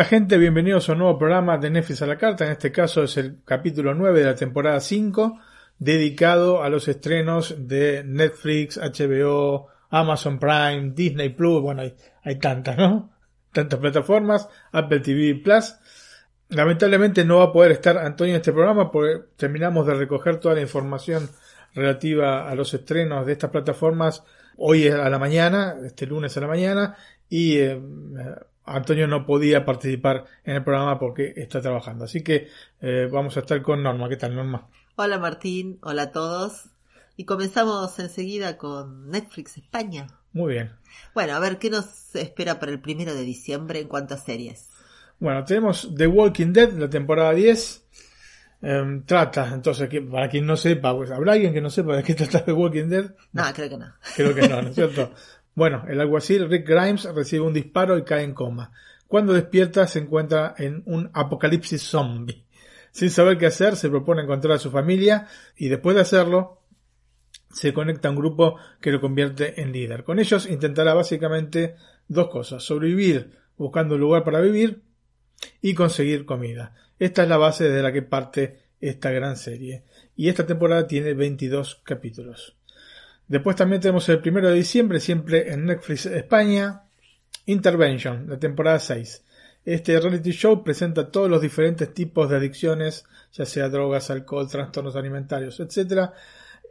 Hola gente, bienvenidos a un nuevo programa de Netflix a la carta. En este caso es el capítulo 9 de la temporada 5, dedicado a los estrenos de Netflix, HBO, Amazon Prime, Disney Plus. Bueno, hay, tantas, ¿no? Tantas plataformas, Apple TV Plus. Lamentablemente no va a poder estar Antonio en este programa porque terminamos de recoger toda la información relativa a los estrenos de estas plataformas hoy a la mañana, este lunes a la mañana, y eh, Antonio no podía participar en el programa porque está trabajando. Así que eh, vamos a estar con Norma. ¿Qué tal, Norma? Hola, Martín. Hola a todos. Y comenzamos enseguida con Netflix España. Muy bien. Bueno, a ver, ¿qué nos espera para el primero de diciembre en cuanto a series? Bueno, tenemos The Walking Dead, la temporada 10. Em, trata, entonces, para quien no sepa, pues, ¿habrá alguien que no sepa de qué trata The Walking Dead? No, creo que no. Creo que no, ¿no es cierto? Bueno, el alguacil Rick Grimes recibe un disparo y cae en coma. Cuando despierta se encuentra en un apocalipsis zombie. Sin saber qué hacer, se propone encontrar a su familia y después de hacerlo, se conecta a un grupo que lo convierte en líder. Con ellos intentará básicamente dos cosas, sobrevivir buscando un lugar para vivir y conseguir comida. Esta es la base de la que parte esta gran serie. Y esta temporada tiene 22 capítulos. Después también tenemos el primero de diciembre, siempre en Netflix España, Intervention, la temporada 6. Este reality show presenta todos los diferentes tipos de adicciones, ya sea drogas, alcohol, trastornos alimentarios, etc.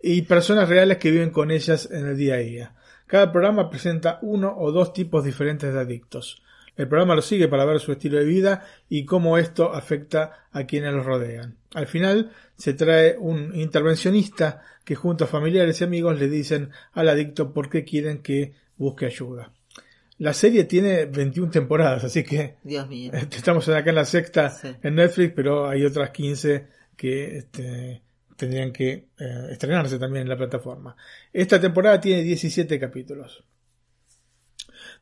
Y personas reales que viven con ellas en el día a día. Cada programa presenta uno o dos tipos diferentes de adictos. El programa lo sigue para ver su estilo de vida y cómo esto afecta a quienes los rodean. Al final se trae un intervencionista que junto a familiares y amigos le dicen al adicto por qué quieren que busque ayuda. La serie tiene 21 temporadas, así que Dios mío. Estamos acá en la sexta en Netflix, pero hay otras 15 que este, tendrían que eh, estrenarse también en la plataforma. Esta temporada tiene 17 capítulos.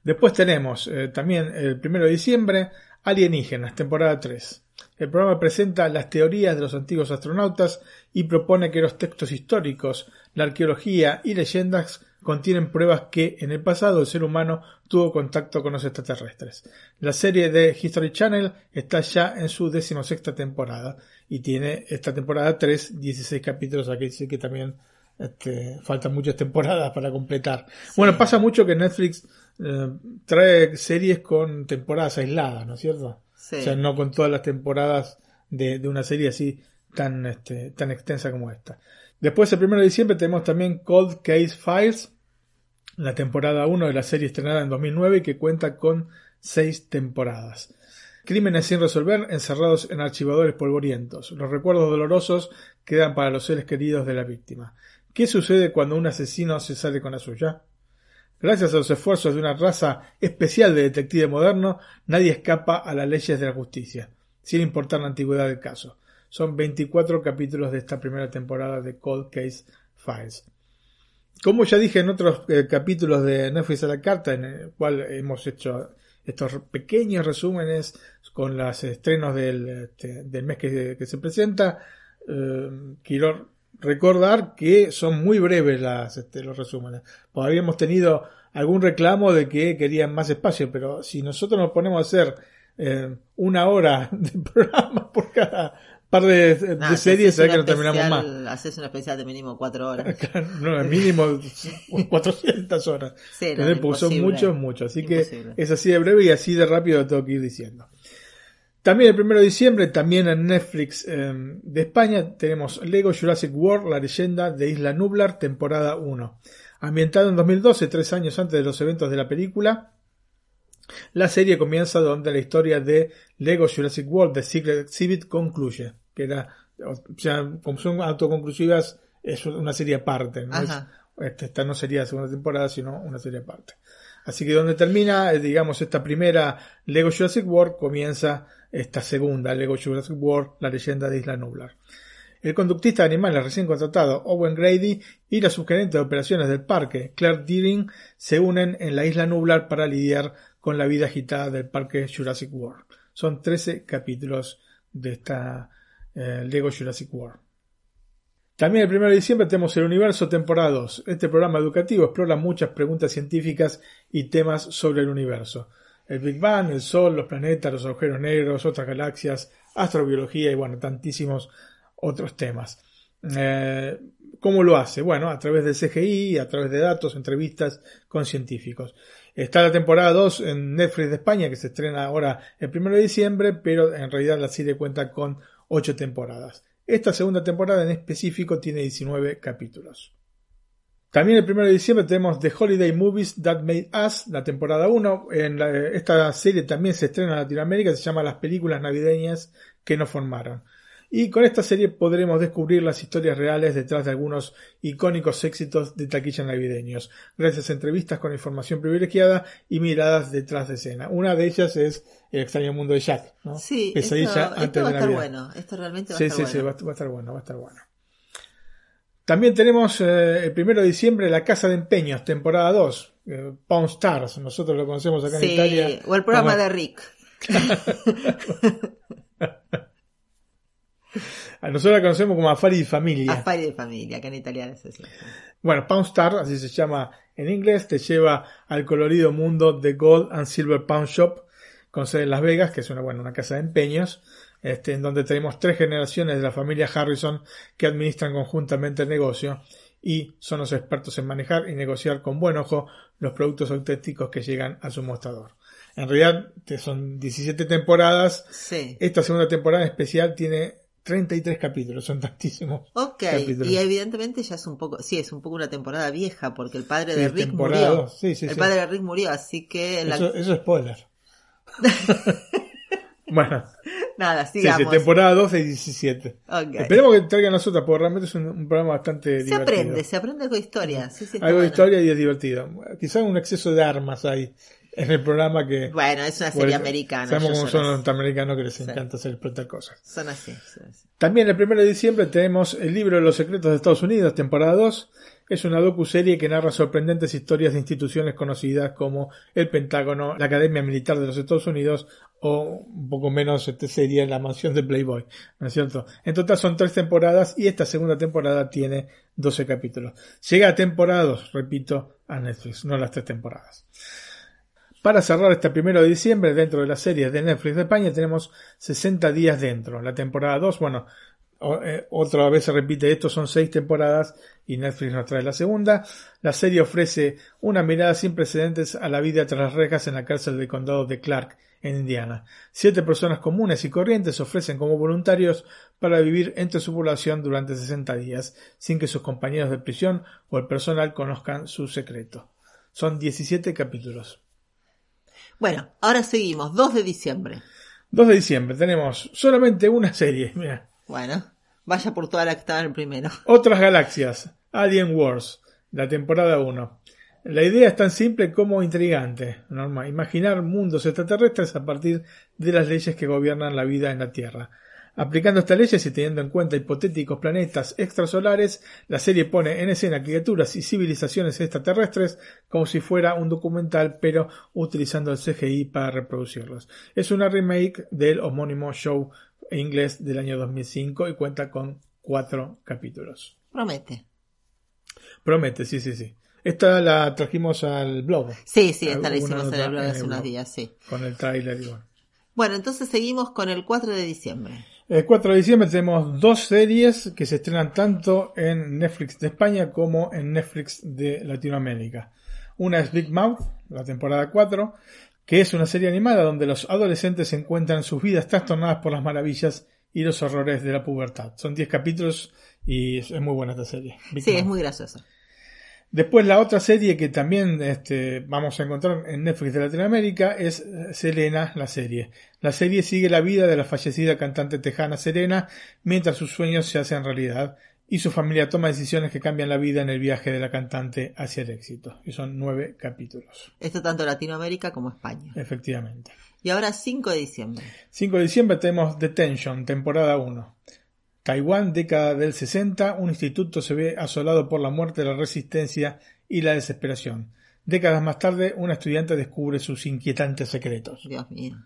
Después tenemos eh, también el primero de diciembre Alienígenas, temporada 3. El programa presenta las teorías de los antiguos astronautas y propone que los textos históricos, la arqueología y leyendas contienen pruebas que en el pasado el ser humano tuvo contacto con los extraterrestres. La serie de History Channel está ya en su decimosexta temporada y tiene esta temporada 3, 16 capítulos, aquí sí que también este, faltan muchas temporadas para completar. Bueno, pasa mucho que Netflix eh, trae series con temporadas aisladas, ¿no es cierto? O sea, no con todas las temporadas de, una serie así tan, este, tan extensa como esta. Después, el 1 de diciembre, tenemos también Cold Case Files, la temporada 1 de la serie estrenada en 2009 y que cuenta con seis temporadas. Crímenes sin resolver, encerrados en archivadores polvorientos. Los recuerdos dolorosos quedan para los seres queridos de la víctima. ¿Qué sucede cuando un asesino se sale con la suya? Gracias a los esfuerzos de una raza especial de detective moderno, nadie escapa a las leyes de la justicia, sin importar la antigüedad del caso. Son 24 capítulos de esta primera temporada de Cold Case Files. Como ya dije en otros eh, capítulos de Netflix a la carta, en el cual hemos hecho estos pequeños resúmenes con los estrenos del, este, mes que, se presenta, eh, recordar que son muy breves las, este, los resúmenes. Pues habíamos tenido algún reclamo de que querían más espacio, pero si nosotros nos ponemos a hacer eh, una hora de programa por cada par de, series, sabes que no terminamos más. Haces una especial de mínimo cuatro horas. no, mínimo 400 horas. Sí, son muchos, muchos. Así que es así de breve y así de rápido lo tengo que ir diciendo. También el 1 de diciembre, también en Netflix em, de España, tenemos Lego Jurassic World, la leyenda de Isla Nublar, temporada 1. Ambientado en 2012, tres años antes de los eventos de la película, la serie comienza donde la historia de Lego Jurassic World The Secret Exhibit concluye. Que era, o sea, como son autoconclusivas, es una serie aparte. ¿no? Este, esta no sería la segunda temporada, sino una serie aparte. Así que donde termina, eh, digamos, esta primera Lego Jurassic World, comienza esta segunda Lego Jurassic World, la leyenda de Isla Nublar. El conductista de animales recién contratado, Owen Grady, y la subgerente de operaciones del parque, Claire Deering, se unen en la Isla Nublar para lidiar con la vida agitada del parque Jurassic World. Son 13 capítulos de esta eh, Lego Jurassic World. También el 1 de diciembre tenemos el Universo temporada 2. Este programa educativo explora muchas preguntas científicas y temas sobre el universo. El Big Bang, el Sol, los planetas, los agujeros negros, otras galaxias, astrobiología y bueno, tantísimos otros temas. Eh, ¿Cómo lo hace? Bueno, a través del CGI, a través de datos, entrevistas con científicos. Está la temporada 2 en Netflix de España, que se estrena ahora el 1 de diciembre, pero en realidad la serie cuenta con 8 temporadas. Esta segunda temporada en específico tiene 19 capítulos. También el 1 de diciembre tenemos The Holiday Movies That Made Us, la temporada 1. En esta serie también se estrena en Latinoamérica, se llama Las películas navideñas que nos formaron. Y con esta serie podremos descubrir las historias reales detrás de algunos icónicos éxitos de taquilla navideños, gracias a entrevistas con información privilegiada y miradas detrás de escena. Una de ellas es El extraño mundo de Jack. ¿no? Sí, esto, va a estar bueno. Esto realmente va a estar sí, bueno. Sí, va, a estar bueno, va a estar bueno. También tenemos eh, el primero de diciembre La Casa de Empeños, temporada 2, eh, Pawn Stars, nosotros lo conocemos acá en Italia. O el programa de Rick. Nosotros la conocemos como Affari de Familia. Affari de Familia, que en italiano es así. Bueno, Pound Star, así se llama en inglés, te lleva al colorido mundo de Gold and Silver Pound Shop, con sede en Las Vegas, que es una, bueno, una casa de empeños, este, en donde tenemos tres generaciones de la familia Harrison que administran conjuntamente el negocio y son los expertos en manejar y negociar con buen ojo los productos auténticos que llegan a su mostrador. En realidad son 17 temporadas. Sí. Esta segunda temporada en especial tiene 33 capítulos, son tantísimos. Ok, capítulos. y evidentemente ya es un poco, sí, es un poco una temporada vieja, porque el padre de Sí, Rick murió. dos. Sí, sí, el padre de Rick murió, así que la- Eso, eso es spoiler. bueno, nada, sí, sigamos. sí, temporada 2 de 17. Ok. Esperemos que traigan las otras, porque realmente es un, un programa bastante Se divertido. aprende, se aprende algo de historia. Sí, sí, Algo de bueno. historia y es divertido. Quizás un exceso de armas hay en el programa que... Bueno, es una Bueno, serie americana. Sabemos cómo son los norteamericanos que les Sí. encanta hacer explotar cosas. Son así, son así. También el 1 de diciembre tenemos el libro de los secretos de Estados Unidos, temporada 2. Es una docuserie que narra sorprendentes historias de instituciones conocidas como el Pentágono, la Academia Militar de los Estados Unidos o un poco menos este sería la mansión de Playboy, ¿no es cierto? En total son tres temporadas y esta segunda temporada tiene 12 capítulos. Llega a temporada 2, repito, a Netflix, no las tres temporadas. Para cerrar este primero de diciembre, dentro de las series de Netflix de España, tenemos 60 días dentro. La temporada 2, bueno, o- eh, otra vez se repite esto, son seis temporadas y Netflix nos trae la segunda. La serie ofrece una mirada sin precedentes a la vida tras las rejas en la cárcel del condado de Clark, en Indiana. Siete personas comunes y corrientes se ofrecen como voluntarios para vivir entre su población durante 60 días, sin que sus compañeros de prisión o el personal conozcan su secreto. Son 17 capítulos. Bueno, ahora seguimos. 2 de diciembre. 2 de diciembre tenemos solamente una serie. Mira. Bueno, vaya por toda la que en el primero. Otras galaxias. Alien Wars. La temporada 1. La idea es tan simple como intrigante. Norma. Imaginar mundos extraterrestres a partir de las leyes que gobiernan la vida en la Tierra. Aplicando estas leyes y teniendo en cuenta hipotéticos planetas extrasolares, la serie pone en escena criaturas y civilizaciones extraterrestres como si fuera un documental, pero utilizando el CGI para reproducirlos. Es una remake del homónimo show inglés del año 2005 y cuenta con cuatro capítulos. Promete. Promete, sí, sí, sí. Esta la trajimos al blog. Sí, sí, esta la hicimos en el blog hace unos días, sí. Con el tráiler y bueno. Bueno, entonces seguimos con el 4 de diciembre. El 4 de diciembre tenemos dos series que se estrenan tanto en Netflix de España como en Netflix de Latinoamérica. Una es Big Mouth, la temporada 4, que es una serie animada donde los adolescentes encuentran sus vidas trastornadas por las maravillas y los horrores de la pubertad. Son 10 capítulos y es muy buena esta serie. Big Sí, Mouth. es muy gracioso. Después la otra serie que también este, vamos a encontrar en Netflix de Latinoamérica es Selena, la serie. La serie sigue la vida de la fallecida cantante tejana Serena mientras sus sueños se hacen realidad y su familia toma decisiones que cambian la vida en el viaje de la cantante hacia el éxito. Y son nueve capítulos. Esto tanto Latinoamérica como España. Efectivamente. Y ahora 5 de diciembre. 5 de diciembre tenemos Detention, temporada 1. Taiwán, década del 60, un instituto se ve asolado por la muerte, la resistencia y la desesperación. Décadas más tarde, una estudiante descubre sus inquietantes secretos. Dios mío.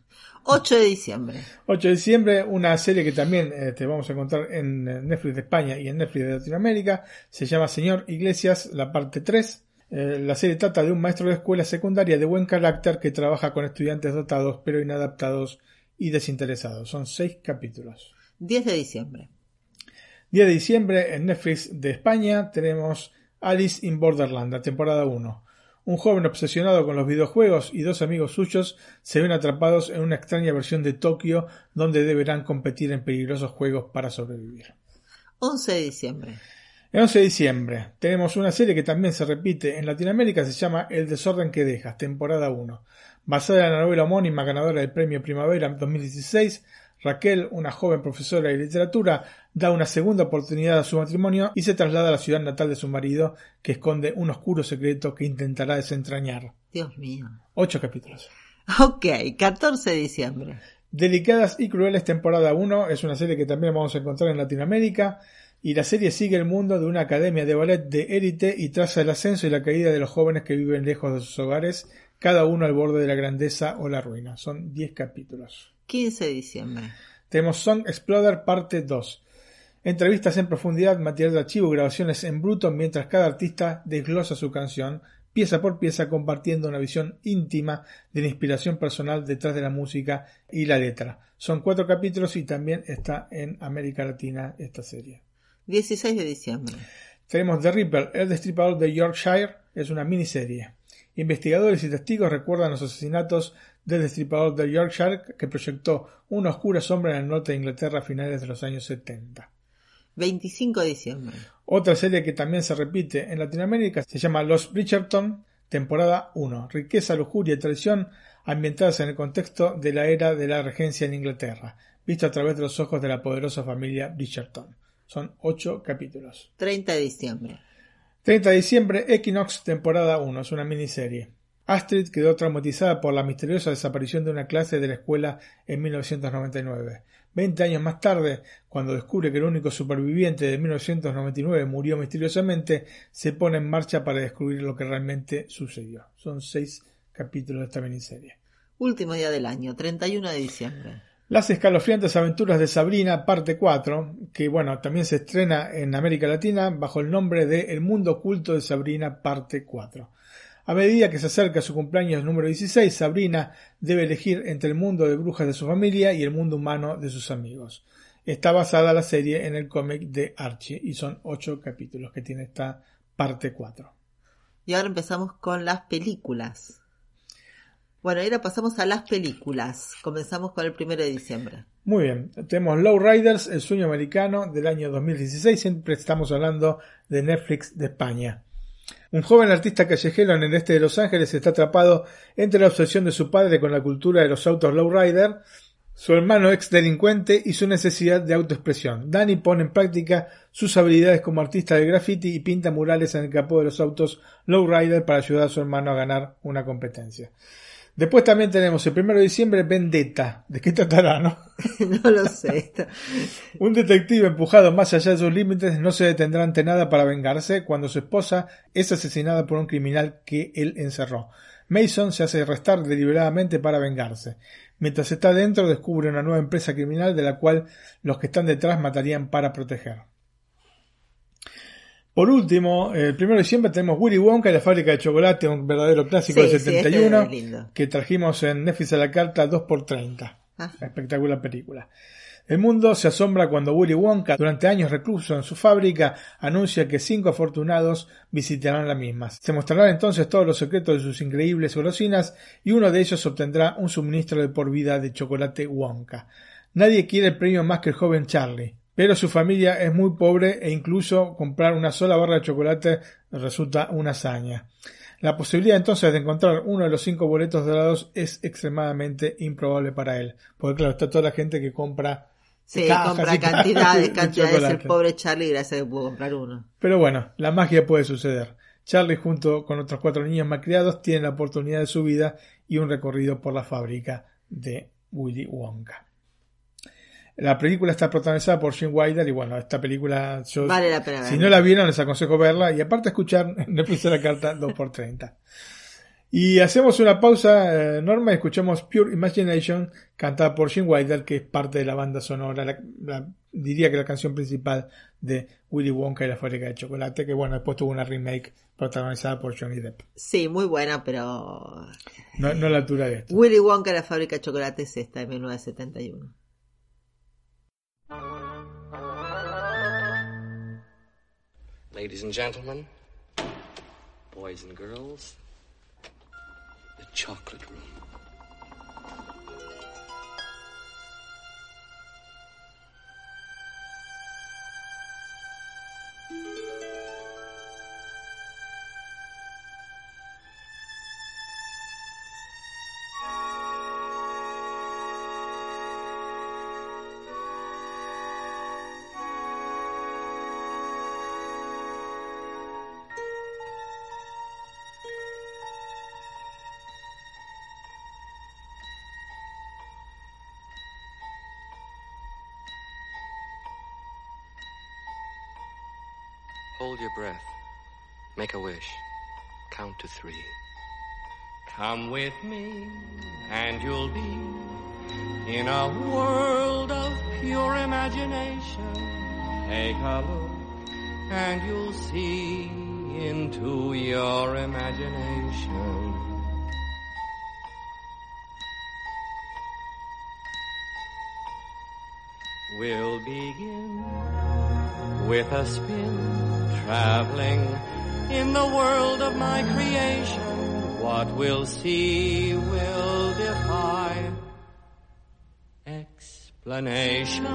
8 de diciembre. 8 de diciembre, una serie que también eh, te vamos a encontrar en Netflix de España y en Netflix de Latinoamérica. Se llama Señor Iglesias, la parte 3. Eh, la serie trata de un maestro de escuela secundaria de buen carácter que trabaja con estudiantes dotados pero inadaptados y desinteresados. Son 6 capítulos. 10 de diciembre. 10 de diciembre en Netflix de España tenemos Alice in Borderland, la temporada 1. Un joven obsesionado con los videojuegos y dos amigos suyos se ven atrapados en una extraña versión de Tokio donde deberán competir en peligrosos juegos para sobrevivir. 11 de diciembre. El 11 de diciembre tenemos una serie que también se repite en Latinoamérica, se llama El desorden que dejas, temporada 1. Basada en la novela homónima ganadora del Premio Primavera 2016, Raquel, una joven profesora de literatura, da una segunda oportunidad a su matrimonio y se traslada a la ciudad natal de su marido, que esconde un oscuro secreto que intentará desentrañar. Dios mío. Ocho capítulos. Ok, 14 de diciembre. Delicadas y Crueles, temporada 1, es una serie que también vamos a encontrar en Latinoamérica. Y la serie sigue el mundo de una academia de ballet de élite y traza el ascenso y la caída de los jóvenes que viven lejos de sus hogares, cada uno al borde de la grandeza o la ruina. Son 10 capítulos. 15 de diciembre. Tenemos Song Exploder parte 2. Entrevistas en profundidad, material de archivo, grabaciones en bruto mientras cada artista desglosa su canción, pieza por pieza compartiendo una visión íntima de la inspiración personal detrás de la música y la letra. Son cuatro capítulos y también está en América Latina esta serie. 16 de diciembre. Tenemos The Ripper, el destripador de Yorkshire, es una miniserie. Investigadores y testigos recuerdan los asesinatos del destripador de Yorkshire que proyectó una oscura sombra en el norte de Inglaterra a finales de los años 70. 25 de diciembre. Otra serie que también se repite en Latinoamérica se llama Los Bridgerton, temporada 1. Riqueza, lujuria y traición ambientadas en el contexto de la era de la regencia en Inglaterra, visto a través de los ojos de la poderosa familia Bridgerton. Son ocho capítulos. 30 de diciembre. 30 de diciembre, Equinox, temporada 1. Es una miniserie. Astrid quedó traumatizada por la misteriosa desaparición de una clase de la escuela en 1999. Veinte años más tarde, cuando descubre que el único superviviente de 1999 murió misteriosamente, se pone en marcha para descubrir lo que realmente sucedió. Son seis capítulos de esta miniserie. Último día del año, 31 de diciembre. Las escalofriantes aventuras de Sabrina, parte 4, que bueno, también se estrena en América Latina bajo el nombre de El mundo oculto de Sabrina, parte 4. A medida que se acerca su cumpleaños número 16, Sabrina debe elegir entre el mundo de brujas de su familia y el mundo humano de sus amigos. Está basada la serie en el cómic de Archie y son ocho capítulos que tiene esta parte 4. Y ahora empezamos con las películas. Bueno, ahora pasamos a las películas. Comenzamos con el primero de diciembre. Muy bien, tenemos Low Riders, el sueño americano del año 2016. Siempre estamos hablando de Netflix de España. Un joven artista callejero en el este de Los Ángeles está atrapado entre la obsesión de su padre con la cultura de los autos lowrider, su hermano ex delincuente y su necesidad de autoexpresión. Danny pone en práctica sus habilidades como artista de graffiti y pinta murales en el capó de los autos lowrider para ayudar a su hermano a ganar una competencia. Después también tenemos el 1 de diciembre Vendetta. ¿De qué tratará, no? no lo sé. Un detective empujado más allá de sus límites no se detendrá ante nada para vengarse cuando su esposa es asesinada por un criminal que él encerró. Mason se hace arrestar deliberadamente para vengarse. Mientras está dentro descubre una nueva empresa criminal de la cual los que están detrás matarían para proteger. Por último, el 1 de diciembre tenemos Willy Wonka y la fábrica de chocolate, un verdadero clásico Sí, del sí, 71, este es que trajimos en Netflix a la carta 2x30. Ah. Espectacular película. El mundo se asombra cuando Willy Wonka, durante años recluso en su fábrica, anuncia que cinco afortunados visitarán la misma. Se mostrarán entonces todos los secretos de sus increíbles golosinas y uno de ellos obtendrá un suministro de por vida de chocolate Wonka. Nadie quiere el premio más que el joven Charlie, pero su familia es muy pobre e incluso comprar una sola barra de chocolate resulta una hazaña. La posibilidad entonces de encontrar uno de los cinco boletos dorados es extremadamente improbable para él, porque claro, está toda la gente que compra Sí, compra cantidades, cantidades. El pobre Charlie, gracias a que pudo comprar uno. Pero bueno, la magia puede suceder. Charlie, junto con otros cuatro niños malcriados, tiene la oportunidad de su vida y un recorrido por la fábrica de Willy Wonka. La película está protagonizada por Jim Wilder y bueno, esta película vale la pena si no la vieron les aconsejo verla y aparte escuchar Netflix la carta 2x30. Y hacemos una pausa, eh, Norma, y escuchamos Pure Imagination cantada por Jim Wilder, que es parte de la banda sonora, diría que la canción principal de Willy Wonka y la fábrica de chocolate, que bueno, después tuvo una remake protagonizada por Johnny Depp. Sí, muy buena, pero... No, no la altura de esto. Willy Wonka y la fábrica de chocolate es esta, de 1971. Ladies and gentlemen, boys and girls, the chocolate room. Breath. Make a wish. Count to three. Come with me, and you'll be in a world of pure imagination. Take a look, and you'll see into your imagination. We'll begin with a spin traveling in the world of my creation. What we'll see will defy explanation.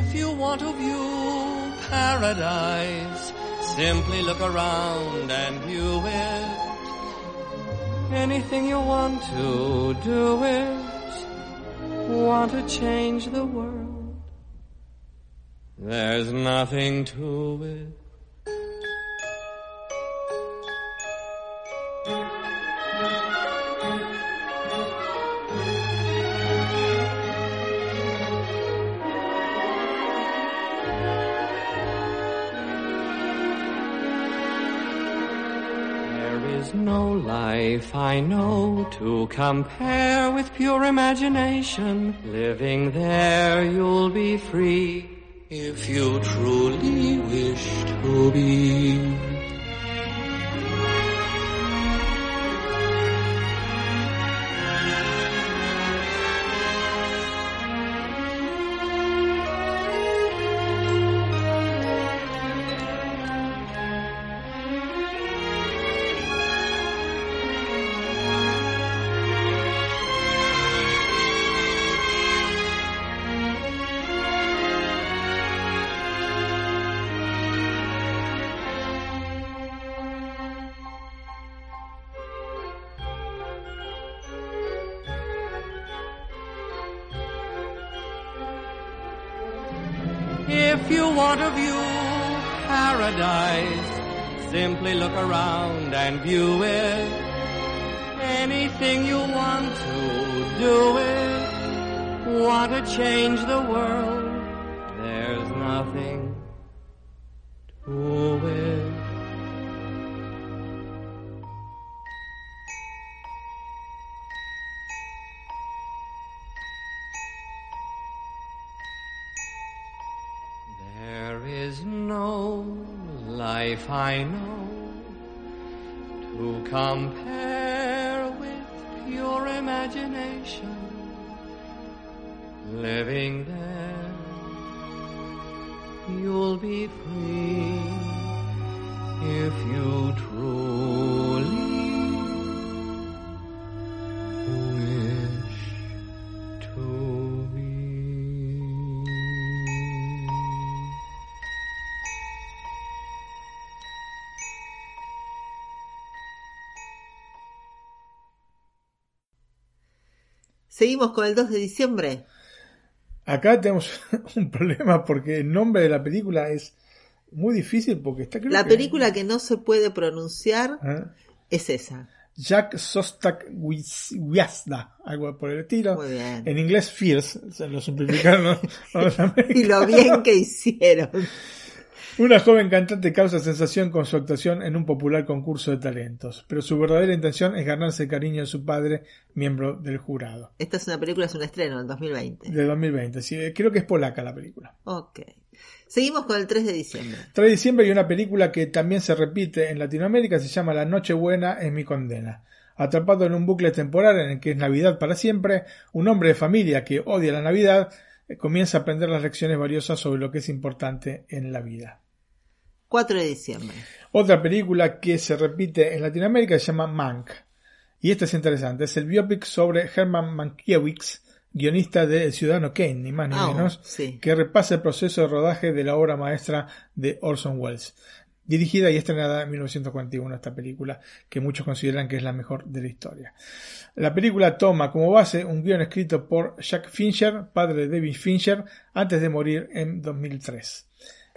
If you want to view paradise, simply look around and view it anything you want to do is Want to change the world. There's nothing to it. Life I know to compare with pure imagination. Living there you'll be free if you truly wish to be. life I know to compare with your imagination living there you'll be free if you truly Seguimos con el 2 de diciembre. Acá tenemos un problema porque el nombre de la película es muy difícil porque está creo La que- película que no se puede pronunciar ¿Eh? es esa. Jack Sostak Wiasda, algo por el estilo. Muy bien. En inglés Fierce, se lo simplificaron. Y lo bien que hicieron. Una joven cantante causa sensación con su actuación en un popular concurso de talentos, pero su verdadera intención es ganarse el cariño de su padre, miembro del jurado. Esta es una película, es un estreno del 2020. De 2020, sí, creo que es polaca la película. Ok. Seguimos con el 3 de diciembre. 3 de diciembre hay una película que también se repite en Latinoamérica, se llama La Nochebuena es mi condena. Atrapado en un bucle temporal en el que es Navidad para siempre, un hombre de familia que odia la Navidad eh, comienza a aprender las lecciones valiosas sobre lo que es importante en la vida. 4 de diciembre. Otra película que se repite en Latinoamérica se llama Mank. Y esta es interesante, es el biopic sobre Herman Mankiewicz, guionista de El Ciudadano Kane, ni más ni Ah, menos, sí. que repasa el proceso de rodaje de la obra maestra de Orson Welles. Dirigida y estrenada en 1941 esta película, que muchos consideran que es la mejor de la historia. La película toma como base un guion escrito por Jack Fincher, padre de David Fincher, antes de morir en 2003.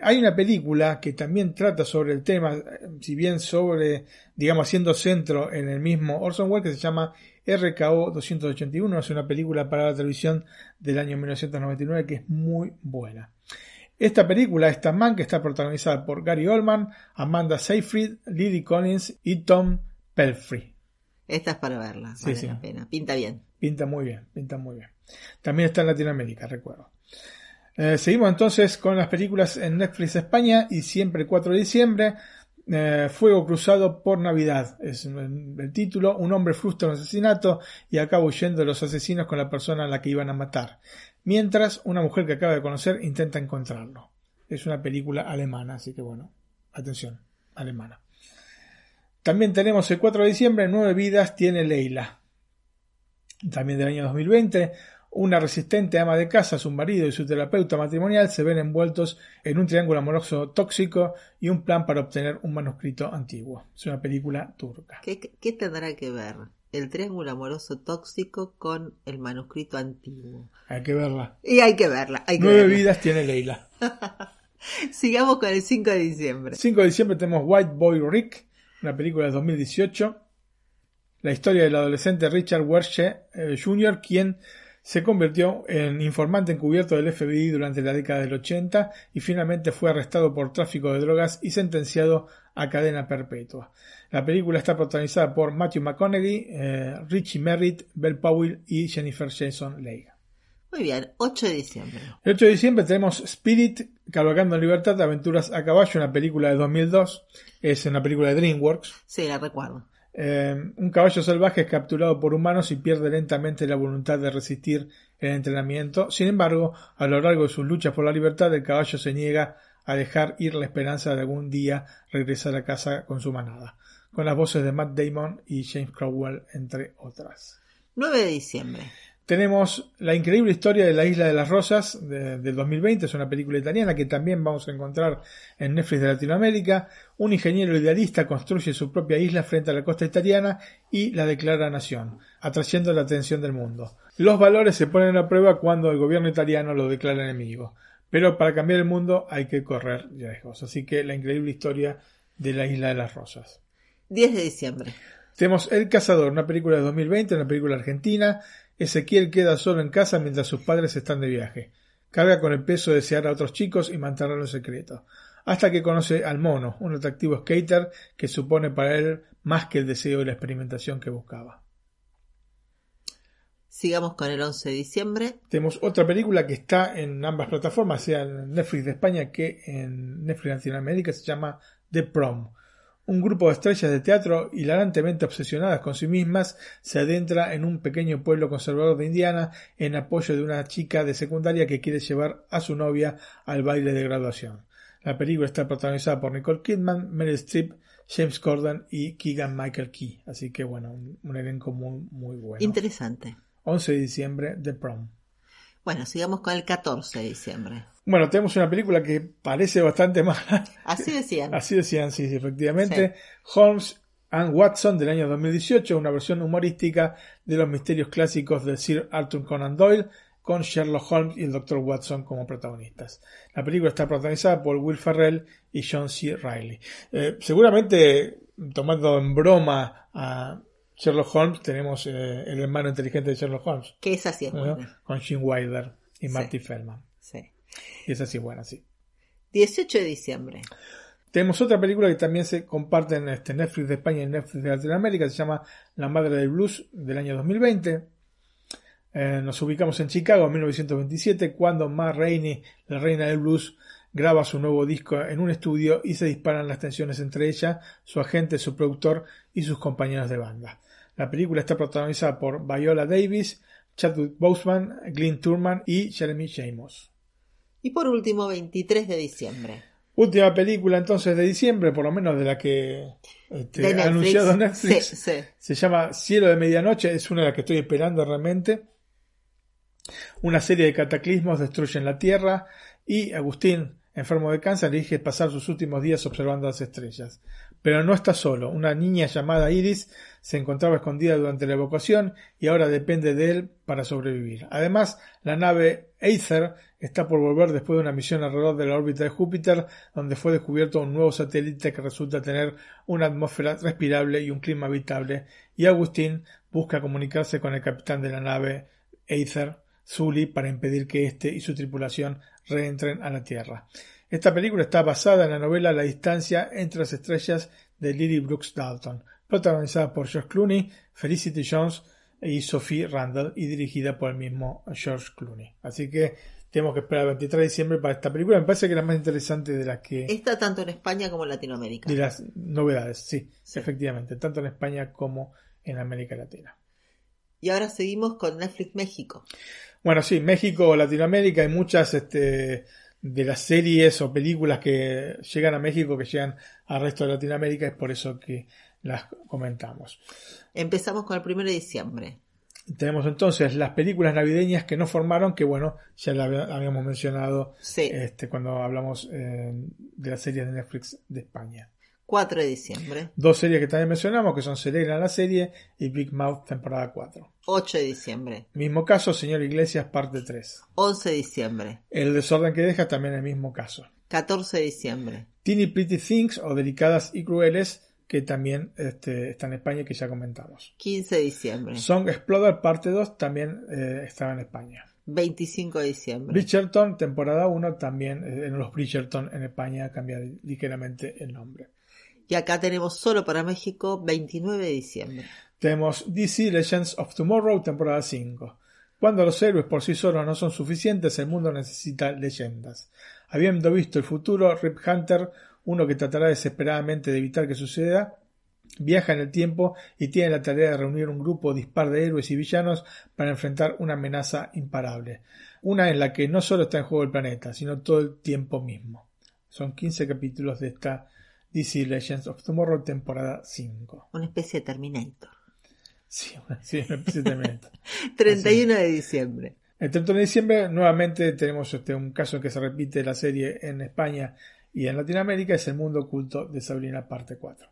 Hay una película que también trata sobre el tema, si bien sobre, digamos, haciendo centro en el mismo Orson Welles, que se llama RKO 281, es una película para la televisión del año 1999 que es muy buena. Esta película, esta man, que está protagonizada por Gary Oldman, Amanda Seyfried, Lily Collins y Tom Pelfrey. Esta es para verla, Sí, vale sí. la pena. Pinta bien. Pinta muy bien, pinta muy bien. También está en Latinoamérica, recuerdo. Eh, seguimos entonces con las películas en Netflix España y siempre el 4 de diciembre. eh, Fuego cruzado por Navidad es el, título. Un hombre frustra un asesinato y acaba huyendo de los asesinos con la persona a la que iban a matar. Mientras una mujer que acaba de conocer intenta encontrarlo. Es una película alemana, así que bueno, atención, alemana. También tenemos el 4 de diciembre, Nueve vidas tiene Leila también del año 2020, una resistente ama de casa, su marido y su terapeuta matrimonial se ven envueltos en un triángulo amoroso tóxico y un plan para obtener un manuscrito antiguo. Es una película turca. ¿Qué, qué tendrá que ver el triángulo amoroso tóxico con el manuscrito antiguo? Hay que verla. Y hay que verla. Hay que Nueve verla. vidas tiene Leila. Sigamos con el 5 de diciembre. 5 de diciembre tenemos White Boy Rick, una película de 2018. La historia del adolescente Richard Wershe eh, Jr., quien se convirtió en informante encubierto del FBI durante la década del 80 y finalmente fue arrestado por tráfico de drogas y sentenciado a cadena perpetua. La película está protagonizada por Matthew McConaughey, eh, Richie Merritt, Bell Powell y Jennifer Jason Leigh. Muy bien, 8 de diciembre. El 8 de diciembre tenemos Spirit, Cabalgando en Libertad, Aventuras a Caballo, una película de 2002. Es una película de DreamWorks. Sí, la recuerdo. Eh, un caballo salvaje es capturado por humanos y pierde lentamente la voluntad de resistir el entrenamiento. Sin embargo, a lo largo de sus luchas por la libertad, el caballo se niega a dejar ir la esperanza de algún día regresar a casa con su manada. Con las voces de Matt Damon y James Crowell, entre otras. 9 de diciembre. Tenemos La increíble historia de la Isla de las Rosas de- del 2020, es una película italiana que también vamos a encontrar en Netflix de Latinoamérica. Un ingeniero idealista construye su propia isla frente a la costa italiana y la declara nación, atrayendo la atención del mundo. Los valores se ponen a prueba cuando el gobierno italiano lo declara enemigo, pero para cambiar el mundo hay que correr riesgos. Así que la increíble historia de la Isla de las Rosas. 10 de diciembre. Tenemos El Cazador, una película de 2020, una película argentina. Ezequiel queda solo en casa mientras sus padres están de viaje. Carga con el peso de desear a otros chicos y mantenerlo en secreto. Hasta que conoce al mono, un atractivo skater que supone para él más que el deseo y la experimentación que buscaba. Sigamos con el 11 de diciembre. Tenemos otra película que está en ambas plataformas, sea en Netflix de España que en Netflix Latinoamérica, se llama The Prom. Un grupo de estrellas de teatro hilarantemente obsesionadas con sí mismas se adentra en un pequeño pueblo conservador de Indiana en apoyo de una chica de secundaria que quiere llevar a su novia al baile de graduación. La película está protagonizada por Nicole Kidman, Meryl Streep, James Corden y Keegan Michael Key. Así que bueno, un, un elenco muy, muy bueno. Interesante. 11 de diciembre, The Prom. Bueno, sigamos con el 14 de diciembre. Bueno, tenemos una película que parece bastante mala. Así decían. Así decían, sí, sí, efectivamente. Holmes Anne Watson del año 2018, una versión humorística de los misterios clásicos de Sir Arthur Conan Doyle, con Sherlock Holmes y el Dr. Watson como protagonistas. La película está protagonizada por Will Ferrell y John C. Reilly. Eh, seguramente, tomando en broma a Sherlock Holmes, tenemos eh, el hermano inteligente de Sherlock Holmes. Que es así es buena. Con Jim Wilder y Sí. Marty Feldman. Sí. Y es buena, sí. 18 de diciembre. Tenemos otra película que también se comparte en este Netflix de España y Netflix de Latinoamérica, se llama La Madre del Blues del año 2020. Eh, nos ubicamos en Chicago en 1927 cuando Ma Rainey, la reina del blues, graba su nuevo disco en un estudio y se disparan las tensiones entre ella, su agente, su productor y sus compañeros de banda. La película está protagonizada por Viola Davis, Chadwick Boseman, Glenn Turman y Jeremy Shamos. Y por último, 23 de diciembre. Última película entonces de diciembre, por lo menos de la que este, De ha anunciado Netflix. Sí, sí. Se llama Cielo de Medianoche, es una de las que estoy esperando realmente. Una serie de cataclismos destruyen la Tierra y Agustín, enfermo de cáncer, elige pasar sus últimos días observando las estrellas. Pero no está solo. Una niña llamada Iris se encontraba escondida durante la evacuación y ahora depende de él para sobrevivir. Además, la nave Aether está por volver después de una misión alrededor de la órbita de Júpiter, donde fue descubierto un nuevo satélite que resulta tener una atmósfera respirable y un clima habitable, y Agustín busca comunicarse con el capitán de la nave Aether, Zully, para impedir que éste y su tripulación reentren a la Tierra. Esta película está basada en la novela La distancia entre las estrellas de Lily Brooks Dalton, protagonizada por George Clooney, Felicity Jones y Sophie Randall y dirigida por el mismo George Clooney. Así que tenemos que esperar el 23 de diciembre para esta película. Me parece que es la más interesante de las que Está tanto en España como en Latinoamérica. de las novedades, sí, Sí. efectivamente, tanto en España como en América Latina. Y ahora seguimos con Netflix México. Bueno, sí, México, Latinoamérica, hay muchas este, de las series o películas que llegan a México que llegan al resto de Latinoamérica, es por eso que las comentamos. Empezamos con el 1 de diciembre. Tenemos entonces las películas navideñas que no formaron, que bueno, ya la había- habíamos mencionado Sí, este, cuando hablamos eh, de las series de Netflix de España. 4 de diciembre. Dos series que también mencionamos, que son Selena la serie y Big Mouth temporada 4. 8 de diciembre. Mismo caso, Señor Iglesias parte 3. 11 de diciembre. El desorden que deja también el mismo caso. 14 de diciembre. Teeny Pretty Things o Delicadas y Crueles, que también este, está en España y que ya comentamos. 15 de diciembre. Song Exploder parte 2 también eh, estaba en España. 25 de diciembre. Bridgerton, temporada 1, también eh, en los Bridgerton en España cambia ligeramente el nombre. Y acá tenemos solo para México 29 de diciembre. Tenemos DC Legends of Tomorrow, temporada 5. Cuando los héroes por sí solos no son suficientes, el mundo necesita leyendas. Habiendo visto el futuro, Rip Hunter, uno que tratará desesperadamente de evitar que suceda, viaja en el tiempo y tiene la tarea de reunir un grupo dispar de héroes y villanos para enfrentar una amenaza imparable. Una en la que no solo está en juego el planeta, sino todo el tiempo mismo. Son 15 capítulos de esta DC Legends of Tomorrow, temporada 5. Una especie de Terminator. Sí, sí, una especie de Terminator. 31 de diciembre. El 31 de diciembre nuevamente tenemos este, un caso que se repite la serie en España y en Latinoamérica, es El Mundo Oculto de Sabrina parte 4.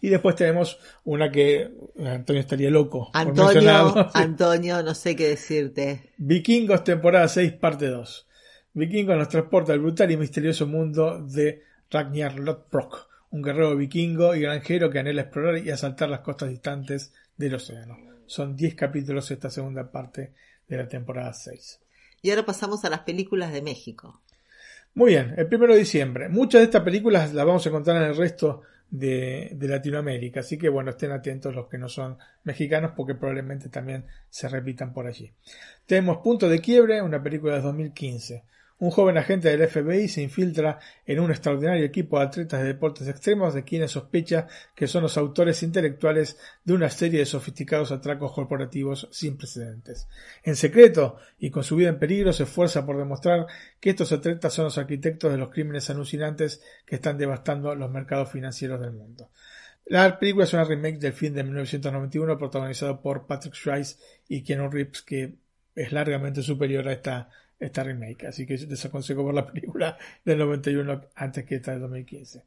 Y después tenemos una que Antonio estaría loco. Antonio. Sí. Antonio, no sé qué decirte. Vikingos temporada 6 parte 2. Vikingos nos transporta al brutal y misterioso mundo de Ragnar Lodbrok, un guerrero vikingo y granjero que anhela explorar y asaltar las costas distantes del océano. Son 10 capítulos esta segunda parte de la temporada 6. Y ahora pasamos a las películas de México. Muy bien, el primero de diciembre. Muchas de estas películas las vamos a encontrar en el resto de, de Latinoamérica, así que bueno, estén atentos los que no son mexicanos porque probablemente también se repitan por allí. Tenemos Punto de Quiebre, una película de 2015. Un joven agente del FBI se infiltra en un extraordinario equipo de atletas de deportes extremos de quienes sospecha que son los autores intelectuales de una serie de sofisticados atracos corporativos sin precedentes. En secreto y con su vida en peligro se esfuerza por demostrar que estos atletas son los arquitectos de los crímenes alucinantes que están devastando los mercados financieros del mundo. La película es una remake del film de 1991 protagonizado por Patrick Swayze y Keanu Reeves que es largamente superior a esta esta remake, así que yo desaconsejo ver la película del 91 antes que esta del 2015.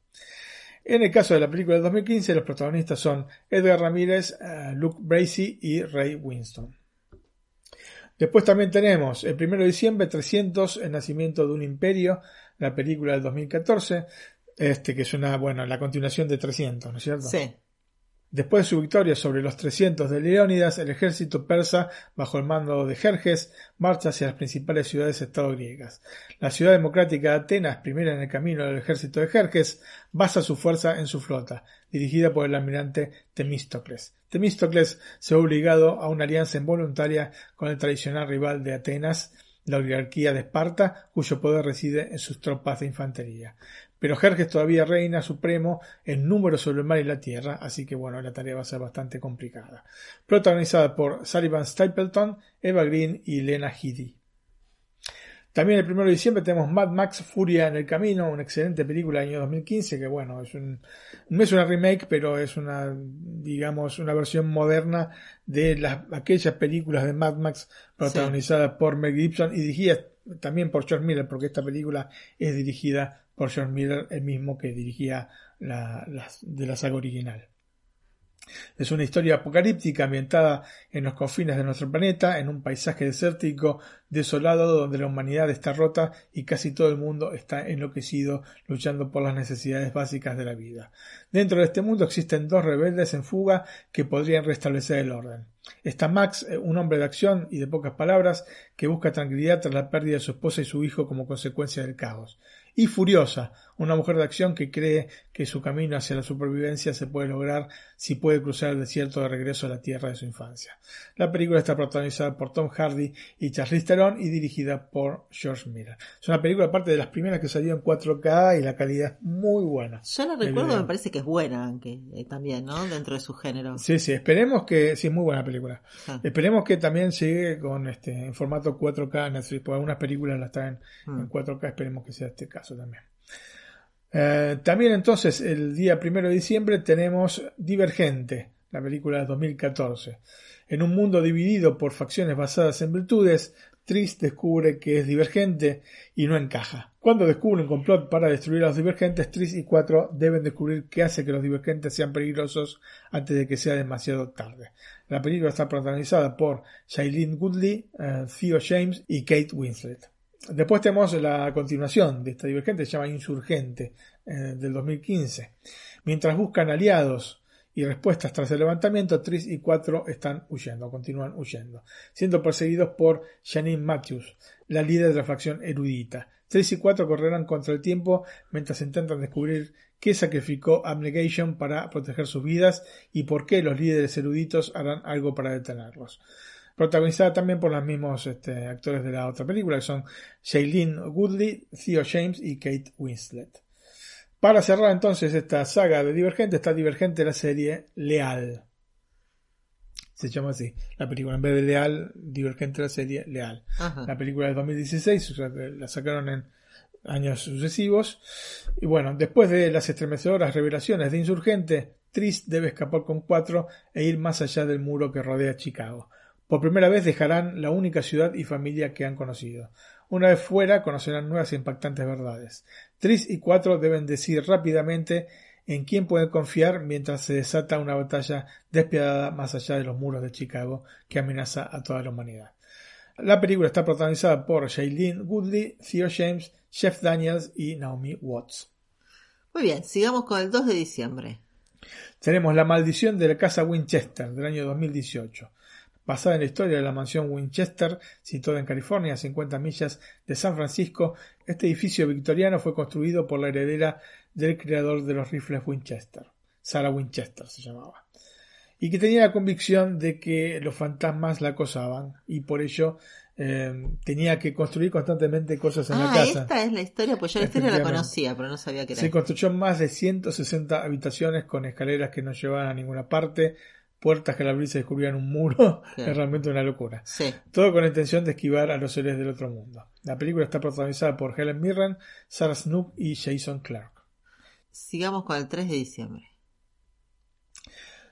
En el caso de la película del 2015, los protagonistas son Edgar Ramírez, eh, Luke Bracey y Ray Winston. Después también tenemos el 1 de diciembre 300, El nacimiento de un imperio, la película del 2014, este que es una, bueno, la continuación de 300, ¿no es cierto? Sí. Después de su victoria sobre los 300 de Leónidas, el ejército persa, bajo el mando de Jerjes, marcha hacia las principales ciudades-estado griegas. La ciudad democrática de Atenas, primera en el camino del ejército de Jerjes, basa su fuerza en su flota, dirigida por el almirante Temístocles. Temístocles se ha obligado a una alianza involuntaria con el tradicional rival de Atenas, la oligarquía de Esparta, cuyo poder reside en sus tropas de infantería. Pero Jerjes todavía reina supremo en número sobre el mar y la tierra, así que bueno, la tarea va a ser bastante complicada. Protagonizada por Sullivan Stapleton, Eva Green y Lena Headey. También el 1 de diciembre tenemos Mad Max Furia en el Camino, una excelente película del año 2015 que bueno, es un, no es una remake, pero es una, digamos, una versión moderna de las, aquellas películas de Mad Max protagonizadas por Mel Gibson y dirigidas también por George Miller, porque esta película es dirigida por Miller, el mismo que dirigía la, de la saga original. Es una historia apocalíptica ambientada en los confines de nuestro planeta, en un paisaje desértico desolado donde la humanidad está rota y casi todo el mundo está enloquecido luchando por las necesidades básicas de la vida. Dentro de este mundo existen dos rebeldes en fuga que podrían restablecer el orden. Está Max, eh, un hombre de acción y de pocas palabras, que busca tranquilidad tras la pérdida de su esposa y su hijo como consecuencia del caos y Furiosa, una mujer de acción que cree que su camino hacia la supervivencia se puede lograr si puede cruzar el desierto de regreso a la tierra de su infancia. La película está protagonizada por Tom Hardy y Charlize Theron y dirigida por George Miller. Es una película aparte de las primeras que salió en 4K y la calidad es muy buena. Yo la recuerdo, me parece que es buena aunque eh, también, ¿no? Dentro de su género. Sí, sí, esperemos que sí es muy buena película. Ah. Esperemos que también siga con este en formato 4K Netflix, porque algunas películas las traen en 4K, mm. esperemos que sea este caso también. Eh, también entonces el día primero de diciembre tenemos Divergente, la película de 2014. En un mundo dividido por facciones basadas en virtudes, Tris descubre que es divergente y no encaja. Cuando descubre un complot para destruir a los divergentes, Tris y Cuatro deben descubrir qué hace que los divergentes sean peligrosos antes de que sea demasiado tarde. La película está protagonizada por Shailene Woodley, eh, Theo James y Kate Winslet. Después tenemos la continuación de esta divergente, se llama Insurgente, eh, del 2015. Mientras buscan aliados y respuestas tras el levantamiento, Tris y Cuatro están huyendo, continúan huyendo, siendo perseguidos por Janine Matthews, la líder de la facción erudita. Tris y Cuatro correrán contra el tiempo mientras intentan descubrir qué sacrificó Abnegation para proteger sus vidas y por qué los líderes eruditos harán algo para detenerlos protagonizada también por los mismos este, actores de la otra película, que son Shailene Woodley, Theo James y Kate Winslet. Para cerrar entonces esta saga de Divergente, está Divergente la serie Leal. Se llama así, la película. En vez de Leal, Divergente la serie Leal. La película de 2016, la sacaron en años sucesivos. Y bueno, después de las estremecedoras revelaciones de Insurgente, Tris debe escapar con cuatro e ir más allá del muro que rodea Chicago. Por primera vez dejarán la única ciudad y familia que han conocido. Una vez fuera conocerán nuevas e impactantes verdades. Tris y Cuatro deben decir rápidamente en quién pueden confiar mientras se desata una batalla despiadada más allá de los muros de Chicago que amenaza a toda la humanidad. La película está protagonizada por Shailene Woodley, Theo James, Jeff Daniels y Naomi Watts. Muy bien, sigamos con el 2 de diciembre. Tenemos La maldición de la casa Winchester del año 2018 basada en la historia de la mansión Winchester, situada en California, a 50 millas de San Francisco, este edificio victoriano fue construido por la heredera del creador de los rifles Winchester, Sarah Winchester se llamaba, y que tenía la convicción de que los fantasmas la acosaban y por ello eh, tenía que construir constantemente cosas en la ah, casa. Esta es la historia, pues yo la historia la conocía, pero no sabía que era. Se construyó más de 160 habitaciones con escaleras que no llevaban a ninguna parte, puertas que al abrir se descubrían un muro, es realmente una locura. Todo con la intención de esquivar a los seres del otro mundo. La película está protagonizada por Helen Mirren, Sarah Snook y Jason Clark. Sigamos con el 3 de diciembre.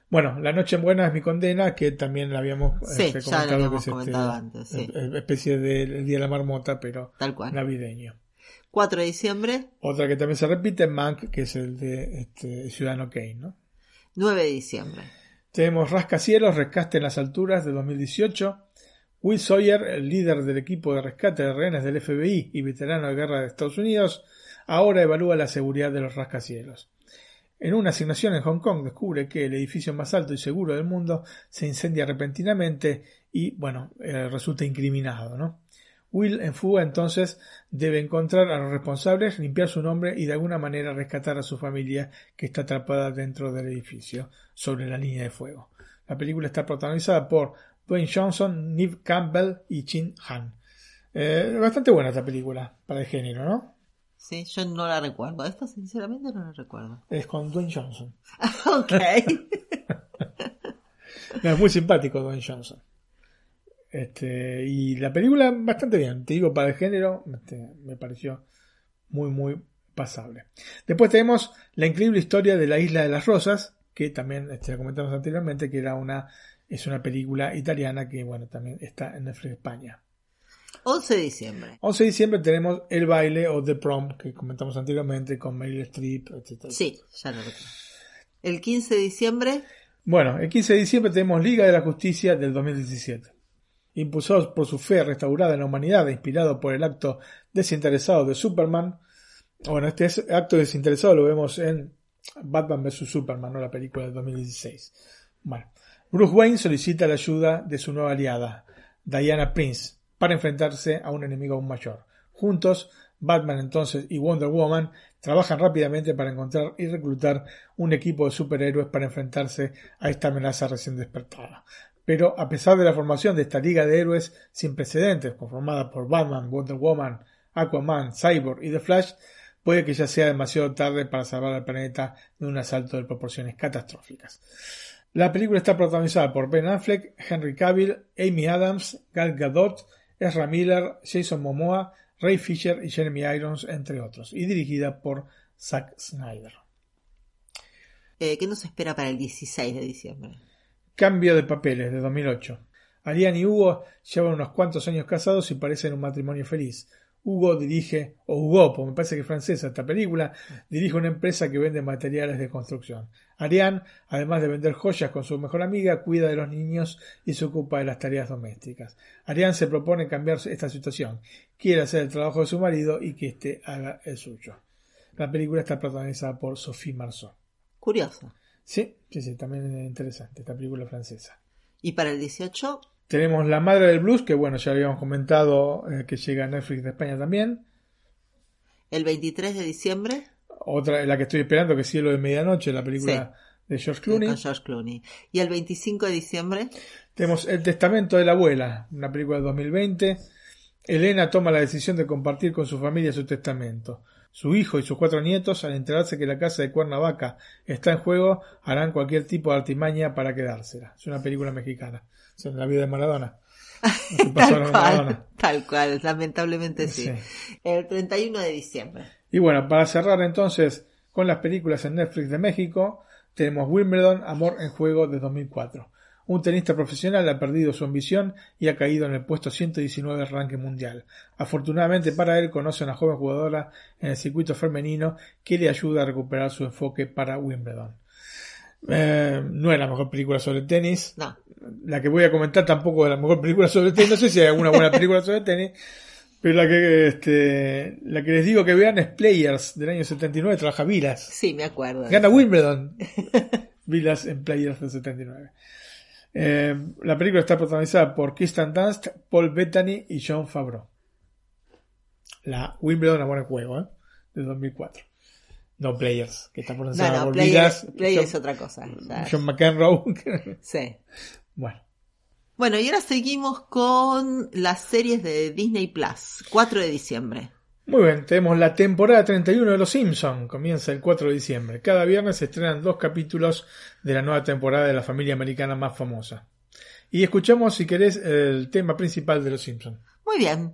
Bueno, La Noche en Buena es mi condena, que también la habíamos, este, comentado, que es este, especie del Día de la Marmota, pero Tal cual. navideño. 4 de diciembre. Otra que también se repite, Mank, que es el de este, Ciudadano Kane, ¿no? 9 de diciembre. Tenemos Rascacielos, Rescate en las Alturas de 2018. Will Sawyer, el líder del equipo de rescate de rehenes del FBI y veterano de guerra de Estados Unidos, ahora evalúa la seguridad de los rascacielos. En una asignación en Hong Kong descubre que el edificio más alto y seguro del mundo se incendia repentinamente y, bueno, eh, resulta incriminado, ¿no? Will, en fuga, entonces debe encontrar a los responsables, limpiar su nombre y de alguna manera rescatar a su familia que está atrapada dentro del edificio, sobre la línea de fuego. La película está protagonizada por Dwayne Johnson, Neve Campbell y Chin Han. Eh, bastante buena esta película para el género, ¿no? Sí, yo no la recuerdo. Esta sinceramente no la recuerdo. Es con Dwayne Johnson. ok. No, es muy simpático Dwayne Johnson. Este, y la película bastante bien, te digo, para el género, este, me pareció muy, muy pasable. Después tenemos la increíble historia de la Isla de las Rosas, que también este, la comentamos anteriormente, que era una, es una película italiana que, bueno, también está en Netflix España. 11 de diciembre. 11 de diciembre tenemos El baile o The Prom, que comentamos anteriormente, con Meryl Streep, etc. Sí, ya lo recuerdo. El 15 de diciembre. Bueno, el 15 de diciembre tenemos Liga de la Justicia del 2017. Impulsados por su fe restaurada en la humanidad e inspirado por el acto desinteresado de Superman. Bueno, este acto desinteresado lo vemos en Batman vs. Superman, ¿no? la película del 2016. Bueno, Bruce Wayne solicita la ayuda de su nueva aliada, Diana Prince, para enfrentarse a un enemigo aún mayor. Juntos, Batman entonces y Wonder Woman trabajan rápidamente para encontrar y reclutar un equipo de superhéroes para enfrentarse a esta amenaza recién despertada. Pero a pesar de la formación de esta liga de héroes sin precedentes, conformada por Batman, Wonder Woman, Aquaman, Cyborg y The Flash, puede que ya sea demasiado tarde para salvar al planeta de un asalto de proporciones catastróficas. La película está protagonizada por Ben Affleck, Henry Cavill, Amy Adams, Gal Gadot, Ezra Miller, Jason Momoa, Ray Fisher y Jeremy Irons, entre otros, y dirigida por Zack Snyder. Eh, ¿Qué nos espera para el 16 de diciembre? Cambio de papeles de 2008. Ariane y Hugo llevan unos cuantos años casados y parecen un matrimonio feliz. Hugo dirige, o Hugo, porque me parece que es francesa esta película, dirige una empresa que vende materiales de construcción. Ariane, además de vender joyas con su mejor amiga, cuida de los niños y se ocupa de las tareas domésticas. Ariane se propone cambiar esta situación. Quiere hacer el trabajo de su marido y que éste haga el suyo. La película está protagonizada por Sophie Marceau. Curioso. Sí, sí, sí, también es interesante esta película francesa. ¿Y para el 18? Tenemos La Madre del Blues, que bueno, ya habíamos comentado eh, que llega a Netflix de España también. ¿El 23 de diciembre? Otra, la que estoy esperando, que es Cielo de Medianoche, la película de George Clooney. Con George Clooney. ¿Y el 25 de diciembre? Tenemos El Testamento de la Abuela, una película de 2020. Elena toma la decisión de compartir con su familia su testamento. Su hijo y sus cuatro nietos, al enterarse que la casa de Cuernavaca está en juego, harán cualquier tipo de artimaña para quedársela. Es una película mexicana. Es la vida de Maradona. tal, cual, tal cual, lamentablemente sí. sí. El 31 de diciembre. Y bueno, para cerrar entonces con las películas en Netflix de México, tenemos Wimbledon, Amor en Juego de 2004. Un tenista profesional ha perdido su ambición y ha caído en el puesto 119 del ranking mundial. Afortunadamente para él conoce a una joven jugadora en el circuito femenino que le ayuda a recuperar su enfoque para Wimbledon. Eh, no es la mejor película sobre tenis. No. La que voy a comentar tampoco es la mejor película sobre tenis. No sé si hay alguna buena película sobre tenis. Pero la que, este, la que les digo que vean es Players del año 79. Trabaja Vilas. Sí, me acuerdo. Gana Wimbledon. Vilas en Players del 79. Eh, la película está protagonizada por Kirsten Dunst, Paul Bettany y John Favreau. La Wimbledon a buen juego, ¿eh? De 2004. No Players, que está pronunciada no, no, por Players. Players John, es otra cosa. ya. John McEnroe. Sí. bueno. Bueno, y ahora seguimos con las series de Disney Plus, 4 de diciembre. Muy bien, tenemos la temporada 31 de Los Simpson. Comienza el 4 de diciembre. Cada viernes se estrenan dos capítulos de la nueva temporada de la familia americana más famosa. Y escuchamos, si querés, el tema principal de Los Simpson. Muy bien.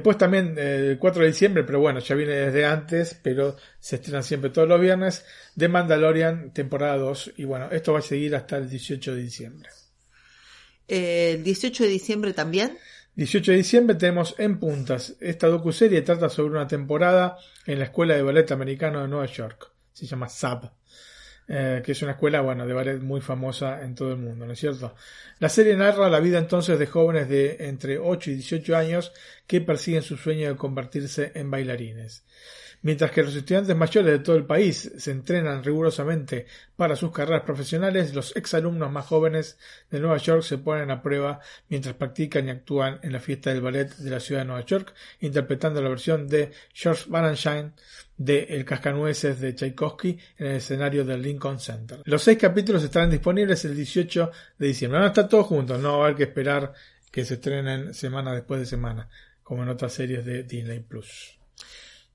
Después también eh, el 4 de diciembre, pero bueno, ya viene desde antes, pero se estrena siempre todos los viernes, The Mandalorian, temporada 2. Y bueno, esto va a seguir hasta el 18 de diciembre. Eh, el 18 de diciembre también. 18 de diciembre tenemos En Puntas. Esta docuserie trata sobre una temporada en la Escuela de Ballet Americano de Nueva York. Se llama SAB. Eh, que es una escuela, bueno, de ballet muy famosa en todo el mundo, ¿no es cierto? La serie narra la vida entonces de jóvenes de entre 8 y 18 años que persiguen su sueño de convertirse en bailarines. Mientras que los estudiantes mayores de todo el país se entrenan rigurosamente para sus carreras profesionales, los exalumnos más jóvenes de Nueva York se ponen a prueba mientras practican y actúan en la fiesta del ballet de la ciudad de Nueva York, interpretando la versión de George Balanchine de El Cascanueces de Tchaikovsky en el escenario del Lincoln Center. Los seis capítulos estarán disponibles el 18 de diciembre. Van a estar todos juntos, no va a haber que esperar que se estrenen semana después de semana, como en otras series de Disney Plus.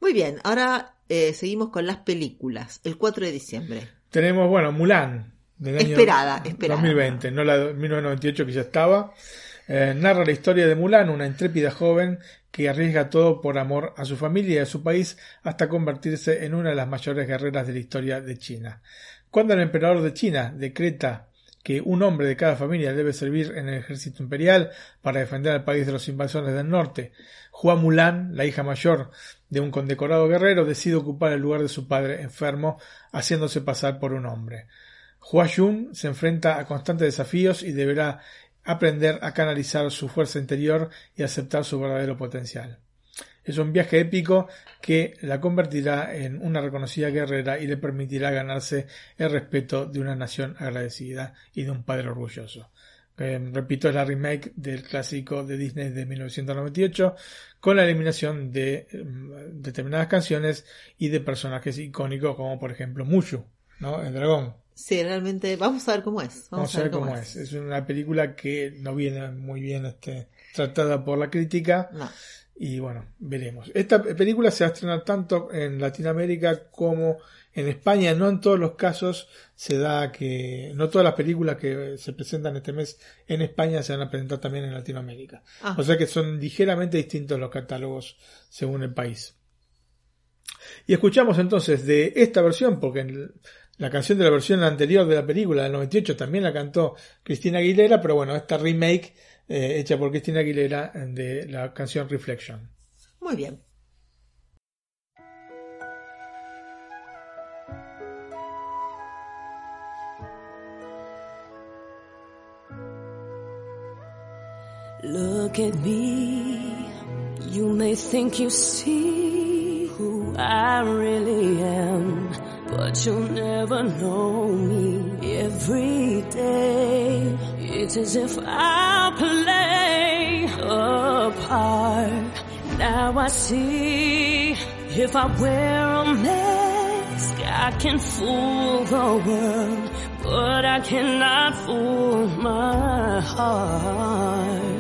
Muy bien, ahora eh, seguimos con las películas. El 4 de diciembre. Tenemos, bueno, Mulan. Del año esperada, esperada. 2020, no la de 1998 que ya estaba. Eh, narra la historia de Mulan, una intrépida joven que arriesga todo por amor a su familia y a su país hasta convertirse en una de las mayores guerreras de la historia de China. Cuando el emperador de China decreta que un hombre de cada familia debe servir en el ejército imperial para defender al país de los invasores del norte, Hua Mulan, la hija mayor de un condecorado guerrero, decide ocupar el lugar de su padre enfermo, haciéndose pasar por un hombre. Hua Yun se enfrenta a constantes desafíos y deberá aprender a canalizar su fuerza interior y aceptar su verdadero potencial. Es un viaje épico que la convertirá en una reconocida guerrera y le permitirá ganarse el respeto de una nación agradecida y de un padre orgulloso. Eh, repito, es la remake del clásico de Disney de 1998 con la eliminación de mm, determinadas canciones y de personajes icónicos como por ejemplo Mushu, ¿no? El dragón. Sí, realmente vamos a ver cómo es. Vamos, a ver cómo, es. es. una película que no viene muy bien este, tratada por la crítica. Y bueno, veremos. Esta película se va a estrenar tanto en Latinoamérica como en España. No en todos los casos se da que, no todas las películas que se presentan este mes en España se van a presentar también en Latinoamérica. Ah. O sea que son ligeramente distintos los catálogos según el país. Y escuchamos entonces de esta versión, porque la canción de la versión anterior de la película del 98 también la cantó Cristina Aguilera, pero bueno, esta remake eh, hecha por Cristina Aguilera de la canción Reflection. Muy bien. Look at me, you may think you see who I really am, but you'll never know me every day. It's as if I play a part. Now I see if I wear a mask, I can fool the world, but I cannot fool my heart.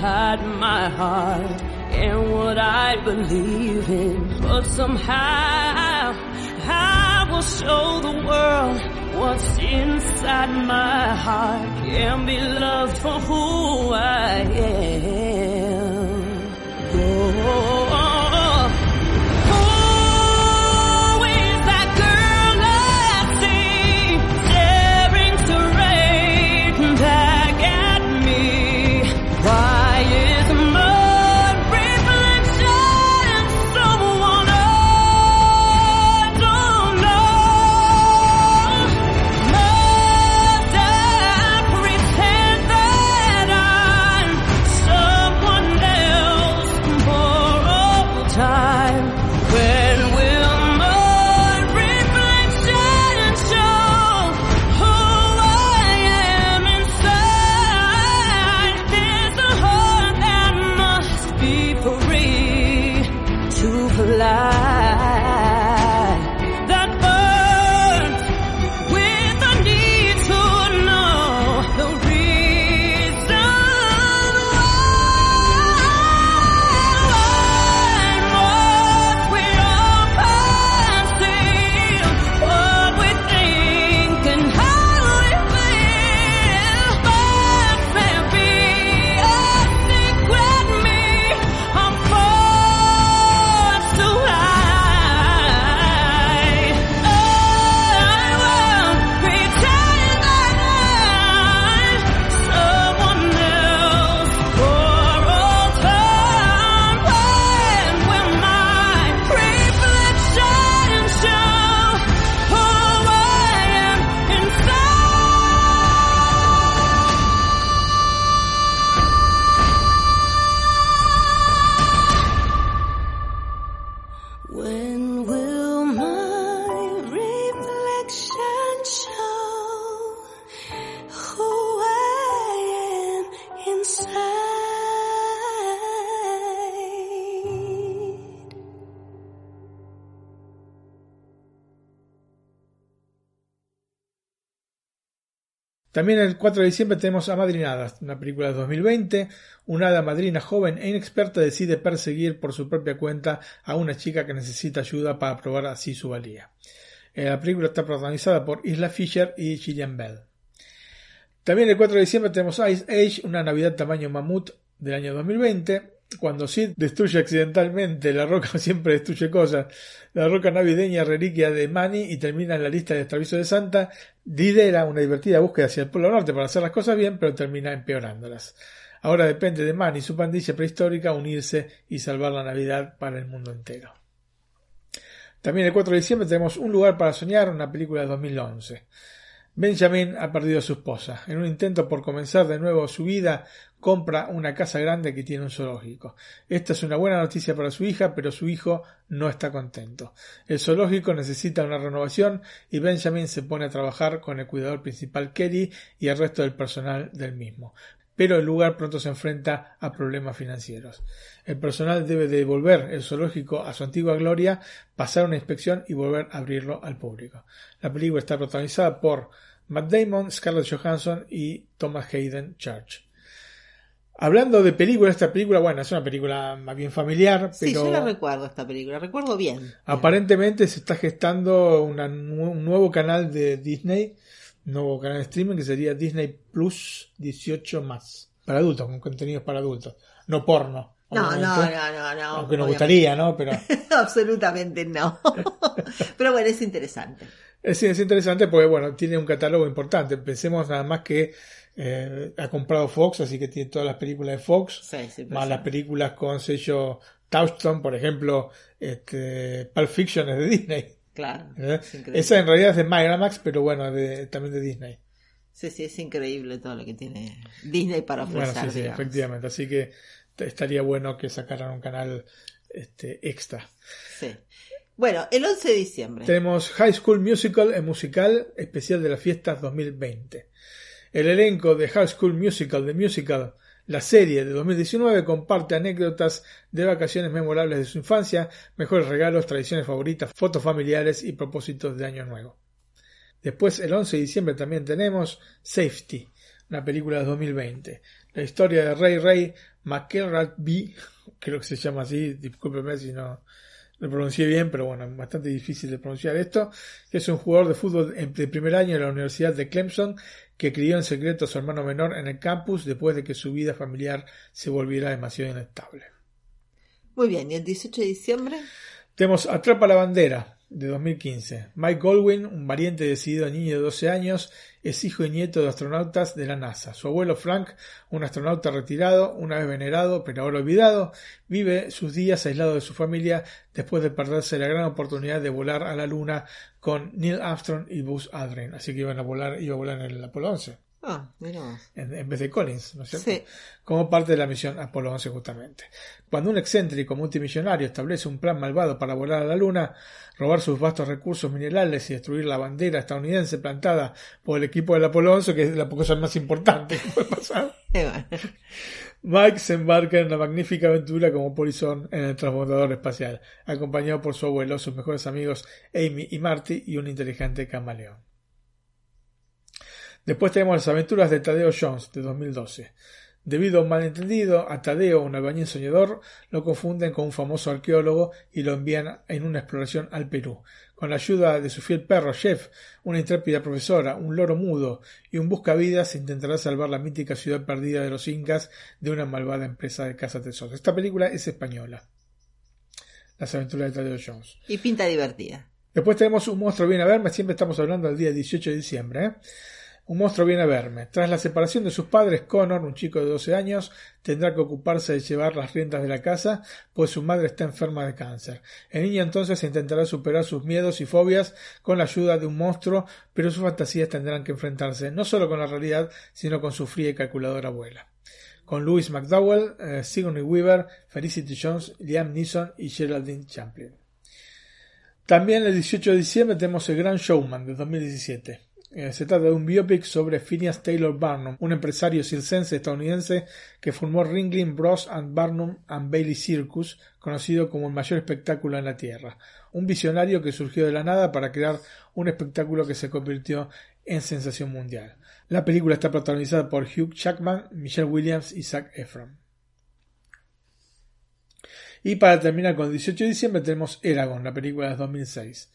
Hide my heart and what I believe in. But somehow I will show the world what's inside my heart and be loved for who I am. Oh. También el 4 de diciembre tenemos Amadrinadas, una película de 2020. Una hada madrina joven e inexperta decide perseguir por su propia cuenta a una chica que necesita ayuda para probar así su valía. Eh, la película está protagonizada por Isla Fisher y Gillian Bell. También el 4 de diciembre tenemos Ice Age, una Navidad tamaño mamut del año 2020 cuando Sid destruye accidentalmente la roca, siempre destruye cosas, la roca navideña reliquia de Manny y termina en la lista de extraviso de Santa, lidera una divertida búsqueda hacia el Polo Norte para hacer las cosas bien, pero termina empeorándolas. Ahora depende de Manny y su pandilla prehistórica unirse y salvar la Navidad para el mundo entero. También el 4 de diciembre tenemos Un lugar para soñar, una película de 2011. Benjamin ha perdido a su esposa. En un intento por comenzar de nuevo su vida, compra una casa grande que tiene un zoológico. Esta es una buena noticia para su hija, pero su hijo no está contento. El zoológico necesita una renovación y Benjamin se pone a trabajar con el cuidador principal Kelly y el resto del personal del mismo. Pero el lugar pronto se enfrenta a problemas financieros. El personal debe devolver el zoológico a su antigua gloria, pasar una inspección y volver a abrirlo al público. La película está protagonizada por Matt Damon, Scarlett Johansson y Thomas Hayden Church. Hablando de película, esta película, bueno, es una película más bien familiar, pero... Sí, yo la recuerdo esta película, recuerdo bien. Aparentemente se está gestando un nuevo canal de Disney, nuevo canal de streaming que sería Disney Plus 18 más, para adultos, con contenidos para adultos, no porno. No, no, no, no, no. Aunque nos gustaría, ¿no? Pero... Absolutamente no. Pero bueno, es interesante. Es, es interesante porque, bueno, tiene un catálogo importante. Pensemos nada más que eh, ha comprado Fox, así que tiene todas las películas de Fox, más las películas con sello Touchstone, por ejemplo, este, Pulp Fiction es de Disney. Claro. ¿Eh? Esa en realidad es de Miramax, pero bueno, de, también de Disney. Sí, sí, es increíble todo lo que tiene Disney para ofrecer. Bueno, sí, sí, efectivamente. Así que estaría bueno que sacaran un canal este, extra. Sí. Bueno, el 11 de diciembre. Tenemos High School Musical, el musical especial de las fiestas 2020. El elenco de High School Musical, The Musical, la serie de 2019 comparte anécdotas de vacaciones memorables de su infancia, mejores regalos, tradiciones favoritas, fotos familiares y propósitos de año nuevo. Después, el 11 de diciembre también tenemos Safety, una película de 2020. La historia de Ray Ray McElrath creo que se llama así, discúlpeme si no lo pronuncié bien, pero bueno, bastante difícil de pronunciar esto, que es un jugador de fútbol de primer año de la Universidad de Clemson que crió en secreto a su hermano menor en el campus después de que su vida familiar se volviera demasiado inestable. Muy bien, ¿y el 18 de diciembre? Tenemos Atrapa la bandera, de 2015. Mike Goldwyn, un valiente decidido niño de 12 años, es hijo y nieto de astronautas de la NASA. Su abuelo Frank, un astronauta retirado, una vez venerado pero ahora olvidado, vive sus días aislado de su familia después de perderse la gran oportunidad de volar a la Luna con Neil Armstrong y Buzz Aldrin. Así que iban a volar, iba a volar en el Apolo 11. Ah, mira. En, vez de Collins, ¿no es cierto? Sí. Como parte de la misión Apolo 11 justamente. Cuando un excéntrico multimillonario establece un plan malvado para volar a la Luna, robar sus vastos recursos minerales y destruir la bandera estadounidense plantada por el equipo del Apolo 11, que es la cosa más importante que puede pasar. Mike se embarca en una magnífica aventura como polizón en el transbordador espacial, acompañado por su abuelo, sus mejores amigos Amy y Marty y un inteligente camaleón. Después tenemos las aventuras de Tadeo Jones de 2012. Debido a un malentendido, a Tadeo, un albañil soñador, lo confunden con un famoso arqueólogo y lo envían en una exploración al Perú. Con la ayuda de su fiel perro Chef, una intrépida profesora, un loro mudo y un buscavidas, intentará salvar la mítica ciudad perdida de los incas de una malvada empresa de caza tesoros. Esta película es española. Las aventuras de Tadeo Jones. Y pinta divertida. Después tenemos Un monstruo viene a verme, siempre estamos hablando del día 18 de diciembre. ¿eh? Un monstruo viene a verme. Tras la separación de sus padres, Connor, un chico de 12 años, tendrá que ocuparse de llevar las riendas de la casa, pues su madre está enferma de cáncer. El niño entonces intentará superar sus miedos y fobias con la ayuda de un monstruo, pero sus fantasías tendrán que enfrentarse no solo con la realidad, sino con su fría y calculadora abuela. Con Louis McDowell, eh, Sigourney Weaver, Felicity Jones, Liam Neeson y Geraldine Champlin. También el 18 de diciembre tenemos El Gran Showman de 2017. Eh, se trata de un biopic sobre Phineas Taylor Barnum, un empresario circense estadounidense que formó Ringling Bros. and Barnum and Bailey Circus, conocido como el mayor espectáculo en la Tierra. Un visionario que surgió de la nada para crear un espectáculo que se convirtió en sensación mundial. La película está protagonizada por Hugh Jackman, Michelle Williams y Zac Efron. Y para terminar con el 18 de diciembre tenemos Eragon, la película de 2006.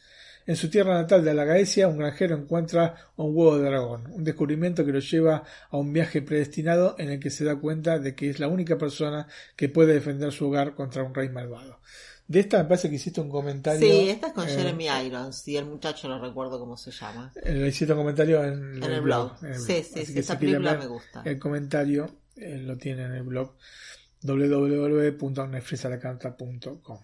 En su tierra natal de la Gaecia, un granjero encuentra un huevo de dragón, un descubrimiento que lo lleva a un viaje predestinado en el que se da cuenta de que es la única persona que puede defender su hogar contra un rey malvado. De esta me parece que hiciste un comentario. Sí, esta es con eh, Jeremy Irons y el muchacho no recuerdo cómo se llama. Le hiciste un comentario en, En el blog. en el Sí, blog. sí, Así sí, esa si película me gusta. El comentario eh, lo tiene en el blog www.netflixalacanta.com.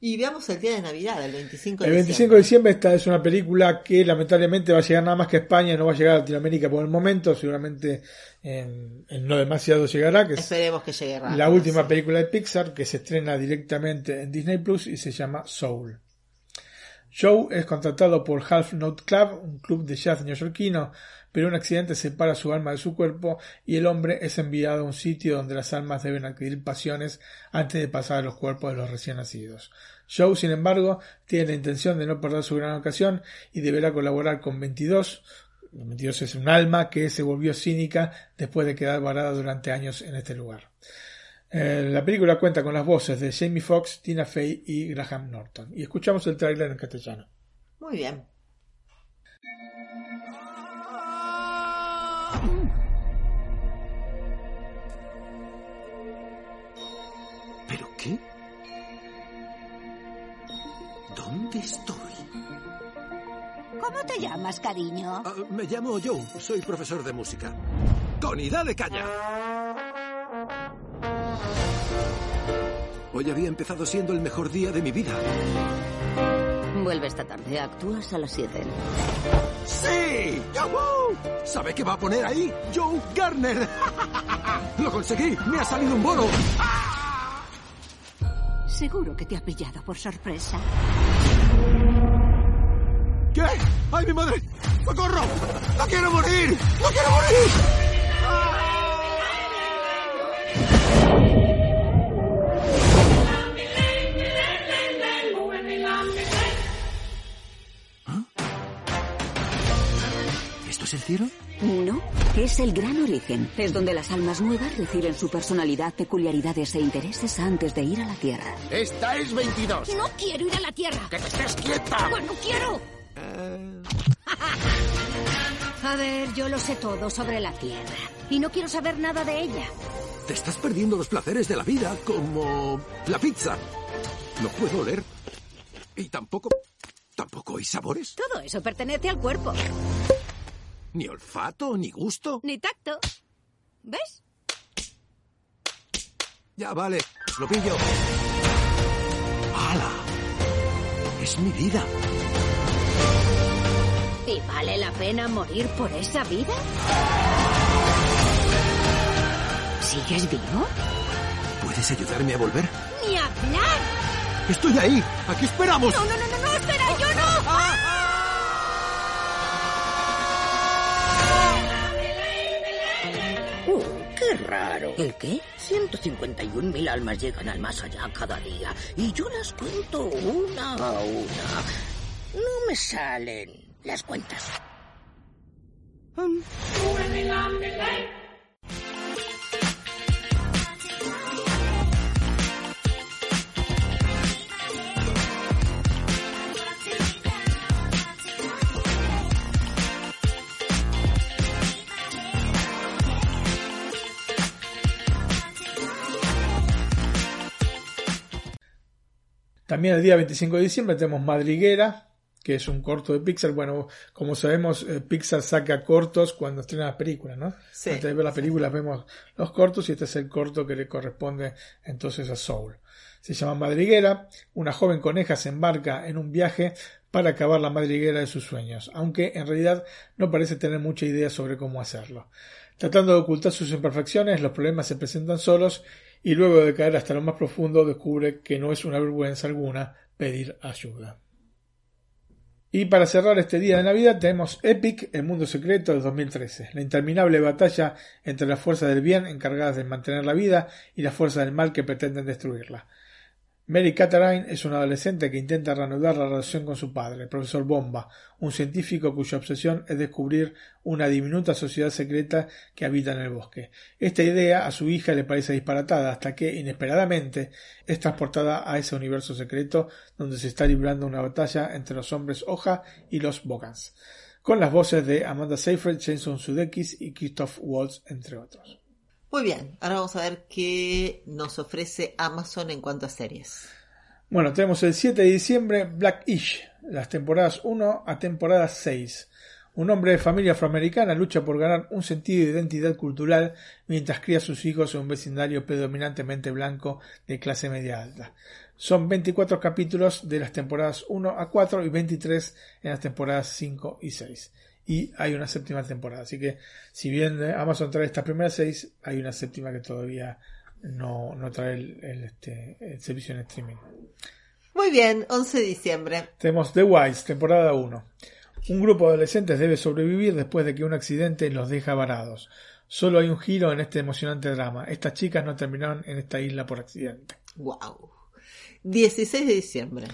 Y veamos el día de Navidad, el 25 de El 25 de diciembre esta es una película que lamentablemente va a llegar nada más que a España, no va a llegar a Latinoamérica por el momento, seguramente en, en no demasiado llegará, que es Esperemos que llegue rápido. la última sí. película de Pixar que se estrena directamente en Disney Plus y se llama Soul. Joe es contratado por Half Note Club, un club de jazz neoyorquino, pero un accidente separa su alma de su cuerpo y el hombre es enviado a un sitio donde las almas deben adquirir pasiones antes de pasar a los cuerpos de los recién nacidos. Joe, sin embargo, tiene la intención de no perder su gran ocasión y deberá colaborar con 22. 22 es un alma que se volvió cínica después de quedar varada durante años en este lugar. Eh, la película cuenta con las voces de Jamie Foxx, Tina Fey y Graham Norton. Y escuchamos el tráiler en castellano. Muy bien. ¿Pero qué? ¿Dónde estoy? ¿Cómo te llamas, cariño? Ah, me llamo Joe, soy profesor de música. Tony, dale caña. Hoy había empezado siendo el mejor día de mi vida. Vuelve esta tarde, actúas a las 7. ¡Sí! ¡Yahoo! ¿Sabe qué va a poner ahí? Joe Garner. ¡Lo conseguí! ¡Me ha salido un bono! Seguro que te ha pillado por sorpresa. ¿Qué? ¡Ay, mi madre! ¡Socorro! ¡No quiero morir! ¡No quiero morir! Es el cielo? No, es el gran origen. Es donde las almas nuevas reciben su personalidad, peculiaridades e intereses antes de ir a la Tierra. Esta es 22. No quiero ir a la Tierra. ¡Que te estés quieta! Pues no quiero. A ver, yo lo sé todo sobre la Tierra. Y no quiero saber nada de ella. Te estás perdiendo los placeres de la vida, como la pizza. No puedo oler. Y tampoco... ¿Tampoco hay sabores? Todo eso pertenece al cuerpo. Ni olfato, ni gusto. Ni tacto. ¿Ves? Ya vale, lo pillo. ¡Hala! Es mi vida. ¿Y vale la pena morir por esa vida? ¿Sigues vivo? ¿Puedes ayudarme a volver? ¡Ni hablar! Estoy ahí. Aquí esperamos. No, no, no, no, no. Qué raro. ¿El qué? 151.000 almas llegan al más allá cada día y yo las cuento una a una. No me salen las cuentas. También el día 25 de diciembre tenemos Madriguera, que es un corto de Pixar. Bueno, como sabemos, eh, Pixar saca cortos cuando estrena las películas, ¿no? Sí, Antes de ver las películas vemos los cortos y este es el corto que le corresponde entonces a Soul. Se llama Madriguera, una joven coneja se embarca en un viaje para acabar la madriguera de sus sueños, aunque en realidad no parece tener mucha idea sobre cómo hacerlo. Tratando de ocultar sus imperfecciones, los problemas se presentan solos y luego de caer hasta lo más profundo descubre que no es una vergüenza alguna pedir ayuda. Y para cerrar este día de Navidad tenemos Epic, el mundo secreto de 2013, la interminable batalla entre las fuerzas del bien encargadas de mantener la vida y las fuerzas del mal que pretenden destruirla. Mary Catherine es una adolescente que intenta reanudar la relación con su padre, el profesor Bomba, un científico cuya obsesión es descubrir una diminuta sociedad secreta que habita en el bosque. Esta idea a su hija le parece disparatada hasta que, inesperadamente, es transportada a ese universo secreto donde se está librando una batalla entre los hombres hoja y los Bogans, con las voces de Amanda Seyfried, Jason Sudeikis y Christoph Waltz, entre otros. Muy bien, ahora vamos a ver qué nos ofrece Amazon en cuanto a series. Bueno, tenemos el 7 de diciembre Blackish, las temporadas 1 a temporada 6. Un hombre de familia afroamericana lucha por ganar un sentido de identidad cultural mientras cría a sus hijos en un vecindario predominantemente blanco de clase media alta. Son 24 capítulos de las temporadas 1 a 4 y 23 en las temporadas 5 y 6 y hay una séptima temporada. Así que si bien Amazon trae estas primeras seis, hay una séptima que todavía no, no trae el, este, el, servicio en streaming. Muy bien, 11 de diciembre. Tenemos The Wise, temporada 1. Un grupo de adolescentes debe sobrevivir después de que un accidente los deja varados. Solo hay un giro en este emocionante drama. Estas chicas no terminaron en esta isla por accidente. Wow. 16 de diciembre.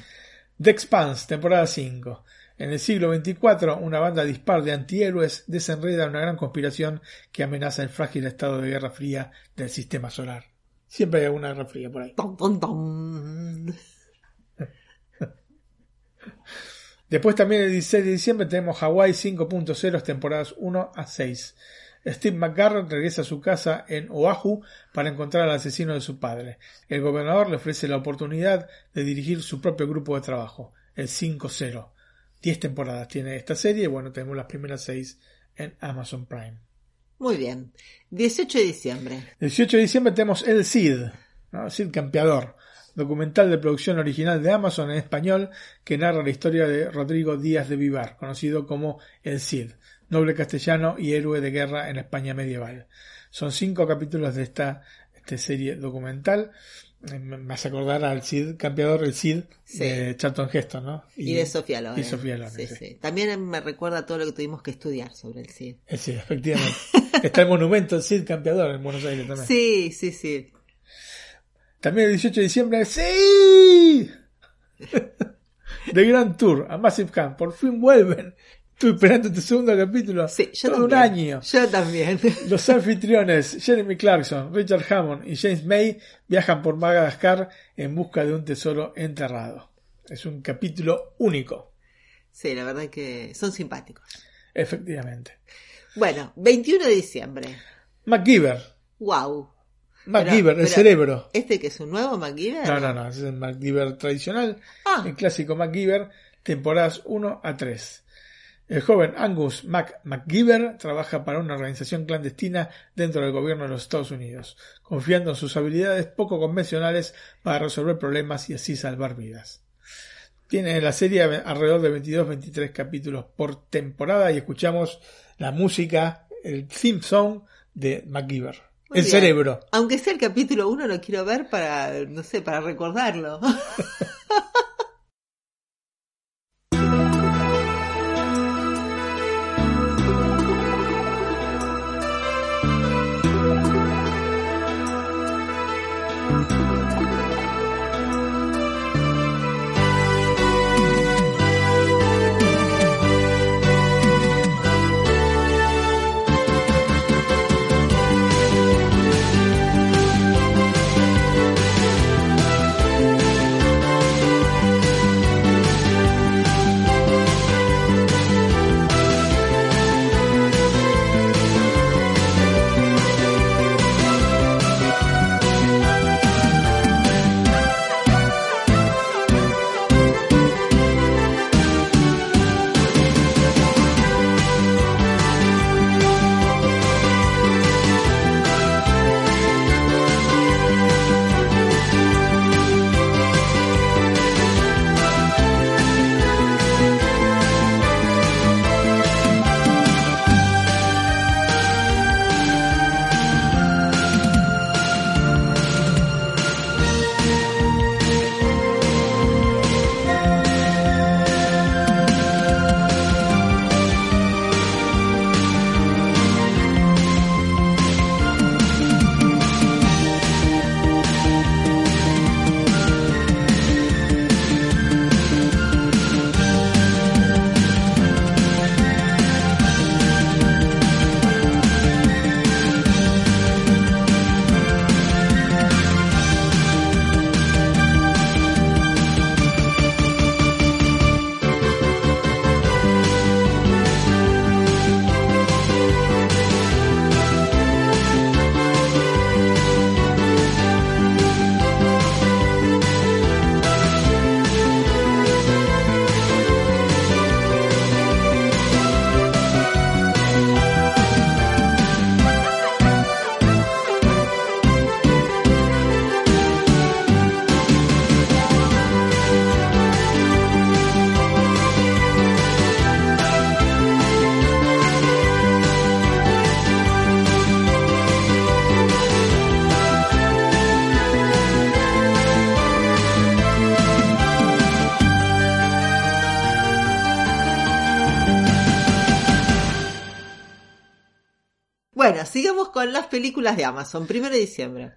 The Expanse, temporada 5. En el siglo XXIV, una banda dispar de antihéroes desenreda una gran conspiración que amenaza el frágil estado de guerra fría del sistema solar. Siempre hay alguna guerra fría por ahí. Después también el 16 de diciembre tenemos Hawaii 5.0 temporadas 1 a 6. Steve McGarrett regresa a su casa en Oahu para encontrar al asesino de su padre. El gobernador le ofrece la oportunidad de dirigir su propio grupo de trabajo, el 5-0. 10 temporadas tiene esta serie y bueno, tenemos las primeras 6 en Amazon Prime. Muy bien. 18 de diciembre. 18 de diciembre tenemos El Cid, ¿no? Cid Campeador, documental de producción original de Amazon en español que narra la historia de Rodrigo Díaz de Vivar, conocido como El Cid, noble castellano y héroe de guerra en España medieval. Son cinco capítulos de esta, esta serie documental me hace acordar al Cid, campeador, el Cid de Charlton Heston, ¿no? Y, de Sofía Loren. Y Sofía sí, sí. También me recuerda todo lo que tuvimos que estudiar sobre el Cid. El Cid, efectivamente. Está el monumento del Cid campeador en Buenos Aires también. Sí, sí, sí. También el 18 de diciembre, ¡sí! The Grand Tour a Massive Camp, por fin vuelven. Estoy esperando este segundo capítulo. Sí, yo todo también. un año. Yo también. Los anfitriones Jeremy Clarkson, Richard Hammond y James May viajan por Madagascar en busca de un tesoro enterrado. Es un capítulo único. Sí, la verdad que son simpáticos. Efectivamente. Bueno, 21 de diciembre. MacGyver. Wow. MacGyver, el cerebro. ¿Este que es un nuevo MacGyver? No, no, no, es el MacGyver tradicional. Ah. El clásico MacGyver, temporadas 1 a 3. El joven Angus Mac MacGyver trabaja para una organización clandestina dentro del gobierno de los Estados Unidos, confiando en sus habilidades poco convencionales para resolver problemas y así salvar vidas. Tiene la serie alrededor de 22-23 capítulos por temporada y escuchamos la música, el theme song de MacGyver. Muy el bien. cerebro. Aunque sea el capítulo 1, lo quiero ver para, no sé, para recordarlo. Bueno, sigamos con las películas de Amazon. Primero de diciembre.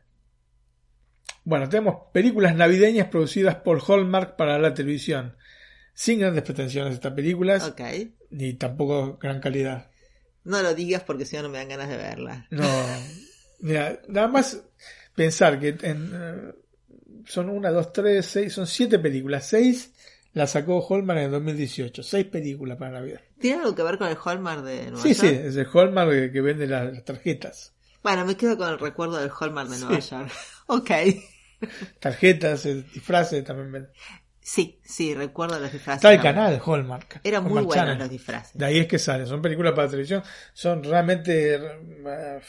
Bueno, tenemos películas navideñas producidas por Hallmark para la televisión. Sin grandes pretensiones estas películas. Ok. Ni tampoco gran calidad. No lo digas porque si no, no me dan ganas de verla. No. Mira, nada más pensar que en, eh, son una, dos, tres, seis, son siete películas. Seis las sacó Hallmark en el 2018. Seis películas para Navidad. ¿Tiene algo que ver con el Hallmark de Nueva Sí, York? sí, es el Hallmark que, que vende las, las tarjetas. Bueno, me quedo con el recuerdo del Hallmark de Nueva Sí. York. Ok. Tarjetas, disfraces también vende. Sí, sí, recuerdo los disfraces. Está el canal Hallmark. Eran muy Hallmark buenos Channel. los disfraces. De ahí es que salen. Son películas para televisión. Son realmente. eh.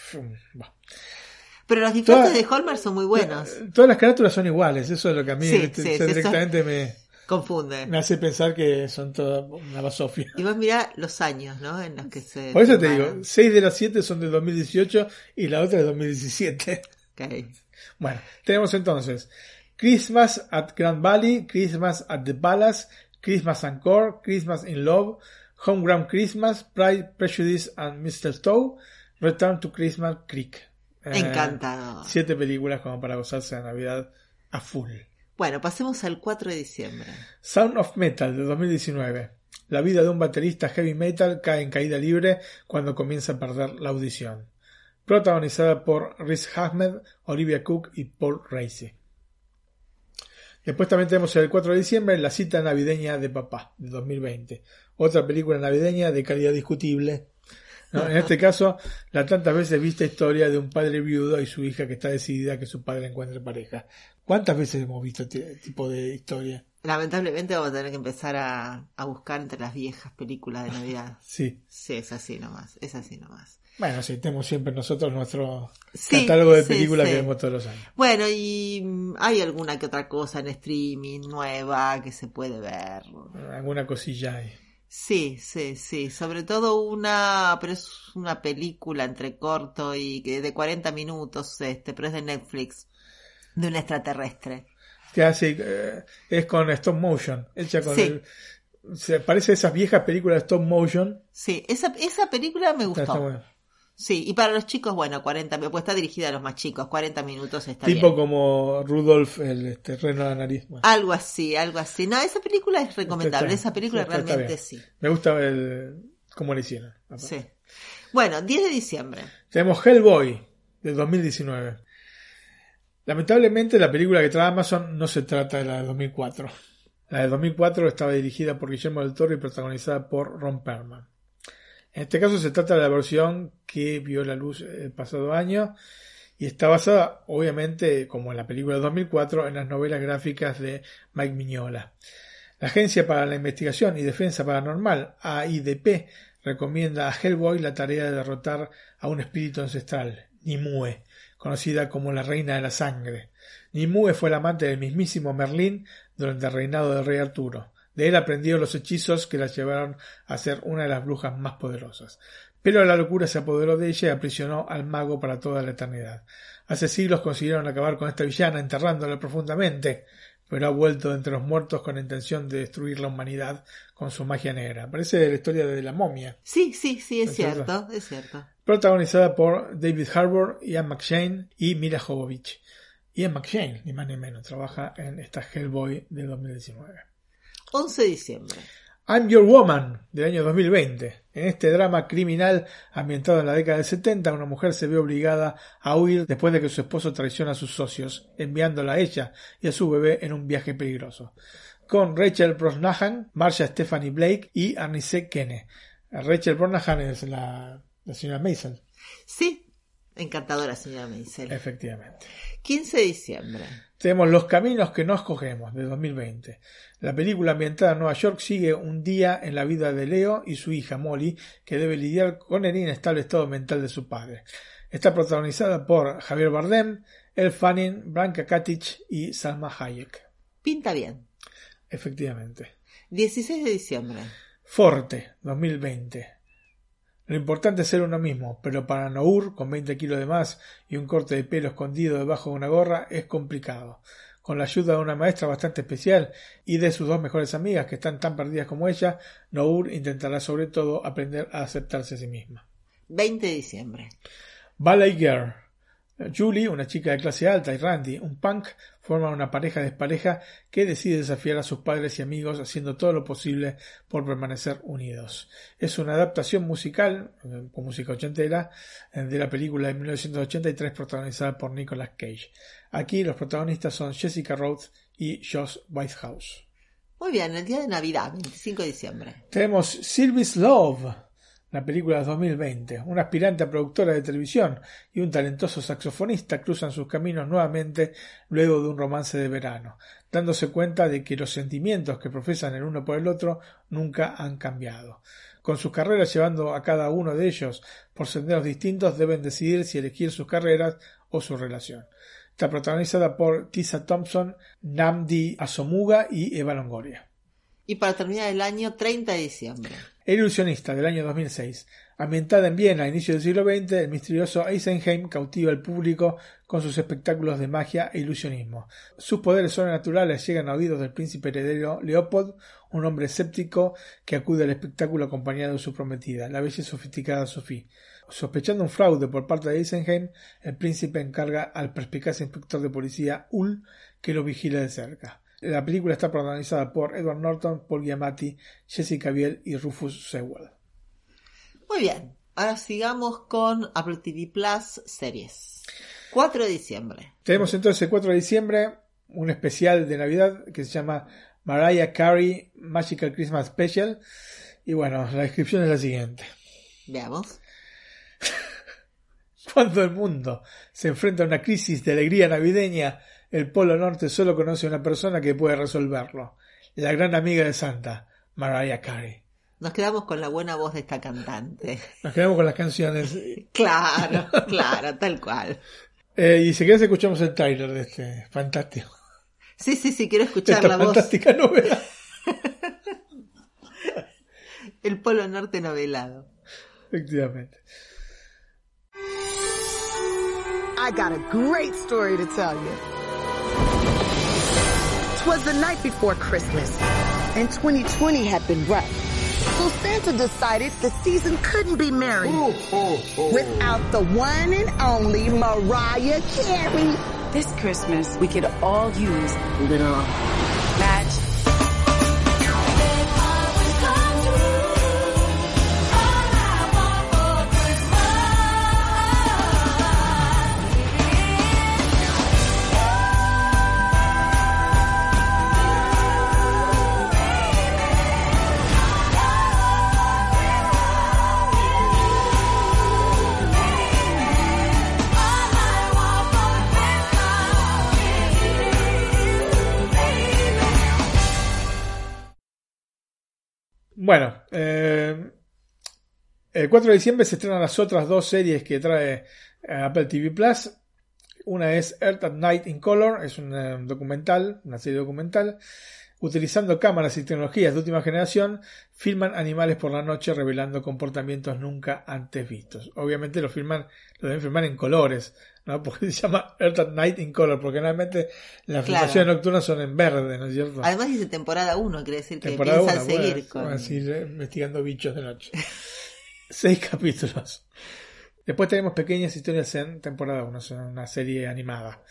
Pero los disfraces Toda- de Hallmark son muy buenos. Todas las carátulas son iguales. Eso es lo que a mí Sí, sí, sí, eso- directamente me, Confunde. me hace pensar que son todas una basofia. Y vos mirá los años, ¿no? En los que se... Por eso te digo, 6 de las 7 son del 2018 y la otra de 2017. Ok. Bueno, tenemos entonces Christmas at Grand Valley, Christmas at the Palace, Christmas Encore, Christmas in Love, Homegrown Christmas, Pride, Prejudice and Mistletoe, Return to Christmas Creek. Eh, Encantador. Siete películas como para gozarse de Navidad a full. Bueno, pasemos al 4 de diciembre. Sound of Metal de 2019. La vida de un baterista heavy metal cae en caída libre cuando comienza a perder la audición. Protagonizada por Riz Ahmed, Olivia Cook y Paul Racy. Después también tenemos el 4 de diciembre La cita navideña de papá de 2020. Otra película navideña de calidad discutible. En este caso, la tantas veces vista historia de un padre viudo y su hija que está decidida a que su padre encuentre pareja. ¿Cuántas veces hemos visto este tipo de historia? Lamentablemente vamos a tener que empezar a, a buscar entre las viejas películas de Navidad. Sí. Sí, es así nomás, es así nomás. Bueno, sí, tenemos siempre nosotros nuestro Sí, catálogo de películas sí. que vemos todos los años. Bueno, y mm, hay alguna que otra cosa en streaming nueva que se puede ver. Alguna cosilla hay. Sí, sí, sí. Sobre todo una, pero es una película entre corto y que de 40 minutos, este, pero es de Netflix, de un extraterrestre. Que hace, eh, es con stop motion, hecha con Sí. el, se parece a esas viejas películas de stop motion. Sí, esa, esa película me Está- gustó. está bueno. Sí, y para los chicos, bueno, 40, pues está dirigida a los más chicos, 40 minutos está Tipo bien. como Rudolf, el este, reno de la nariz. Bueno, Algo así, algo así. No, esa película es recomendable, está- esa película está- está realmente sí. Me gusta el, cómo le hicieron. Sí. Bueno, 10 de diciembre. Tenemos Hellboy de 2019. Lamentablemente la película que trae Amazon no se trata de la de 2004. La de 2004 estaba dirigida por Guillermo del Toro y protagonizada por Ron Perlman. En este caso se trata de la versión que vio la luz el pasado año y está basada, obviamente, como en la película de 2004, en las novelas gráficas de Mike Mignola. La Agencia para la Investigación y Defensa Paranormal, AIDP, recomienda a Hellboy la tarea de derrotar a un espíritu ancestral, Nimue, conocida como la Reina de la Sangre. Nimue fue la amante del mismísimo Merlín durante el reinado del rey Arturo. De él aprendió los hechizos que la llevaron a ser una de las brujas más poderosas. Pero la locura se apoderó de ella y aprisionó al mago para toda la eternidad. Hace siglos consiguieron acabar con esta villana enterrándola profundamente, pero ha vuelto de entre los muertos con la intención de destruir la humanidad con su magia negra. Parece la historia de la momia. Sí, sí, sí, es cierto, es cierto. Protagonizada por David Harbour, Ian McShane y Mila Jovovich. Ian McShane, ni más ni menos, trabaja en esta Hellboy de 2019. 11 de diciembre. I'm Your Woman, del año 2020. En este drama criminal ambientado en la década del 70, una mujer se ve obligada a huir después de que su esposo traiciona a sus socios, enviándola a ella y a su bebé en un viaje peligroso. Con Rachel Brosnahan, Marsha Stephanie Blake y Arnice Kene. Rachel Brosnahan es la, la señora Mason, Sí, encantadora señora Meisel. efectivamente. 15 de diciembre. Tenemos Los Caminos que no escogemos, de 2020. La película ambientada en Nueva York sigue un día en la vida de Leo y su hija Molly, que debe lidiar con el inestable estado mental de su padre. Está protagonizada por Javier Bardem, Elle Fanning, Branka Katic y Salma Hayek. Pinta bien. Efectivamente. 16 de diciembre. Forte, 2020. Lo importante es ser uno mismo, pero para Nour, con 20 kilos de más y un corte de pelo escondido debajo de una gorra, es complicado. Con la ayuda de una maestra bastante especial y de sus dos mejores amigas que están tan perdidas como ella, Nour intentará sobre todo aprender a aceptarse a sí misma. 20 de diciembre. Ballet Girl. Julie, una chica de clase alta, y Randy, un punk, forman una pareja despareja que decide desafiar a sus padres y amigos haciendo todo lo posible por permanecer unidos. Es una adaptación musical, con música ochentera, eh, de la película de 1983 protagonizada por Nicolas Cage. Aquí los protagonistas son Jessica Rhodes y Josh Whitehouse. Muy bien, el día de Navidad, 25 de diciembre. Tenemos Sylvie's Love, la película de 2020. Una aspirante a productora de televisión y un talentoso saxofonista cruzan sus caminos nuevamente luego de un romance de verano, dándose cuenta de que los sentimientos que profesan el uno por el otro nunca han cambiado. Con sus carreras llevando a cada uno de ellos por senderos distintos, deben decidir si elegir sus carreras o su relación. Está protagonizada por Tisa Thompson, Namdi Asomuga y Eva Longoria. Y para terminar el año, 30 de diciembre. El ilusionista del año 2006. Ambientada en Viena a inicios del siglo XX, el misterioso Eisenheim cautiva al público con sus espectáculos de magia e ilusionismo. Sus poderes sobrenaturales llegan a oídos del príncipe heredero Leopold, un hombre escéptico que acude al espectáculo acompañado de su prometida, la bella y sofisticada Sophie. Sospechando un fraude por parte de Eisenheim, el príncipe encarga al perspicaz inspector de policía Ull que lo vigile de cerca. La película está protagonizada por Edward Norton, Paul Giamatti, Jessica Biel y Rufus Sewell. Muy bien, ahora sigamos con Apple TV Plus series. 4 de diciembre. Tenemos entonces el 4 de diciembre un especial de Navidad que se llama Mariah Carey Magical Christmas Special. Y bueno, la descripción es la siguiente. Veamos. Cuando el mundo se enfrenta a una crisis de alegría navideña, el Polo Norte solo conoce a una persona que puede resolverlo. La gran amiga de Santa, Mariah Carey. Nos quedamos con la buena voz de esta cantante. Nos quedamos con las canciones. claro, claro, tal cual. Eh, y si querés escuchamos el trailer de este fantástico. Sí, sí, sí, quiero escuchar Esta la voz. fantástica novela. El Polo Norte novelado. Efectivamente. I got a great story to tell you. Twas the night before Christmas, and 2020 had been rough. So Santa decided the season couldn't be merry without the one and only Mariah Carey. This Christmas, we could all use a little Bueno, eh, el 4 de diciembre se estrenan las otras dos series que trae eh, Apple TV Plus. Una es Earth at Night in Color, es un eh, documental, una serie documental. Utilizando cámaras y tecnologías de última generación, filman animales por la noche revelando comportamientos nunca antes vistos. Obviamente lo filman, lo deben filmar en colores, ¿no? Porque se llama Earth at Night in Color, porque generalmente las Claro. filmaciones nocturnas son en verde, ¿no es cierto? Además dice temporada 1, quiere decir que Temporada piensan uno, seguir bueno, con... van a seguir eh, investigando bichos de noche. Seis capítulos. Después tenemos Pequeñas Historias en temporada 1, es una serie animada.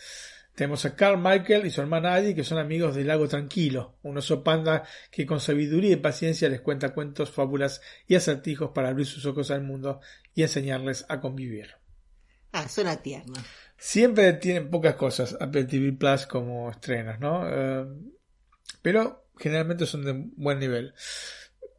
Tenemos a Carl Michael y su hermana Addie, que son amigos del Lago Tranquilo, un oso panda que con sabiduría y paciencia les cuenta cuentos, fábulas y acertijos para abrir sus ojos al mundo y enseñarles a convivir. Ah, suena tierno. Siempre tienen pocas cosas Apple TV Plus como estrenos, ¿no? Eh, pero generalmente son de buen nivel.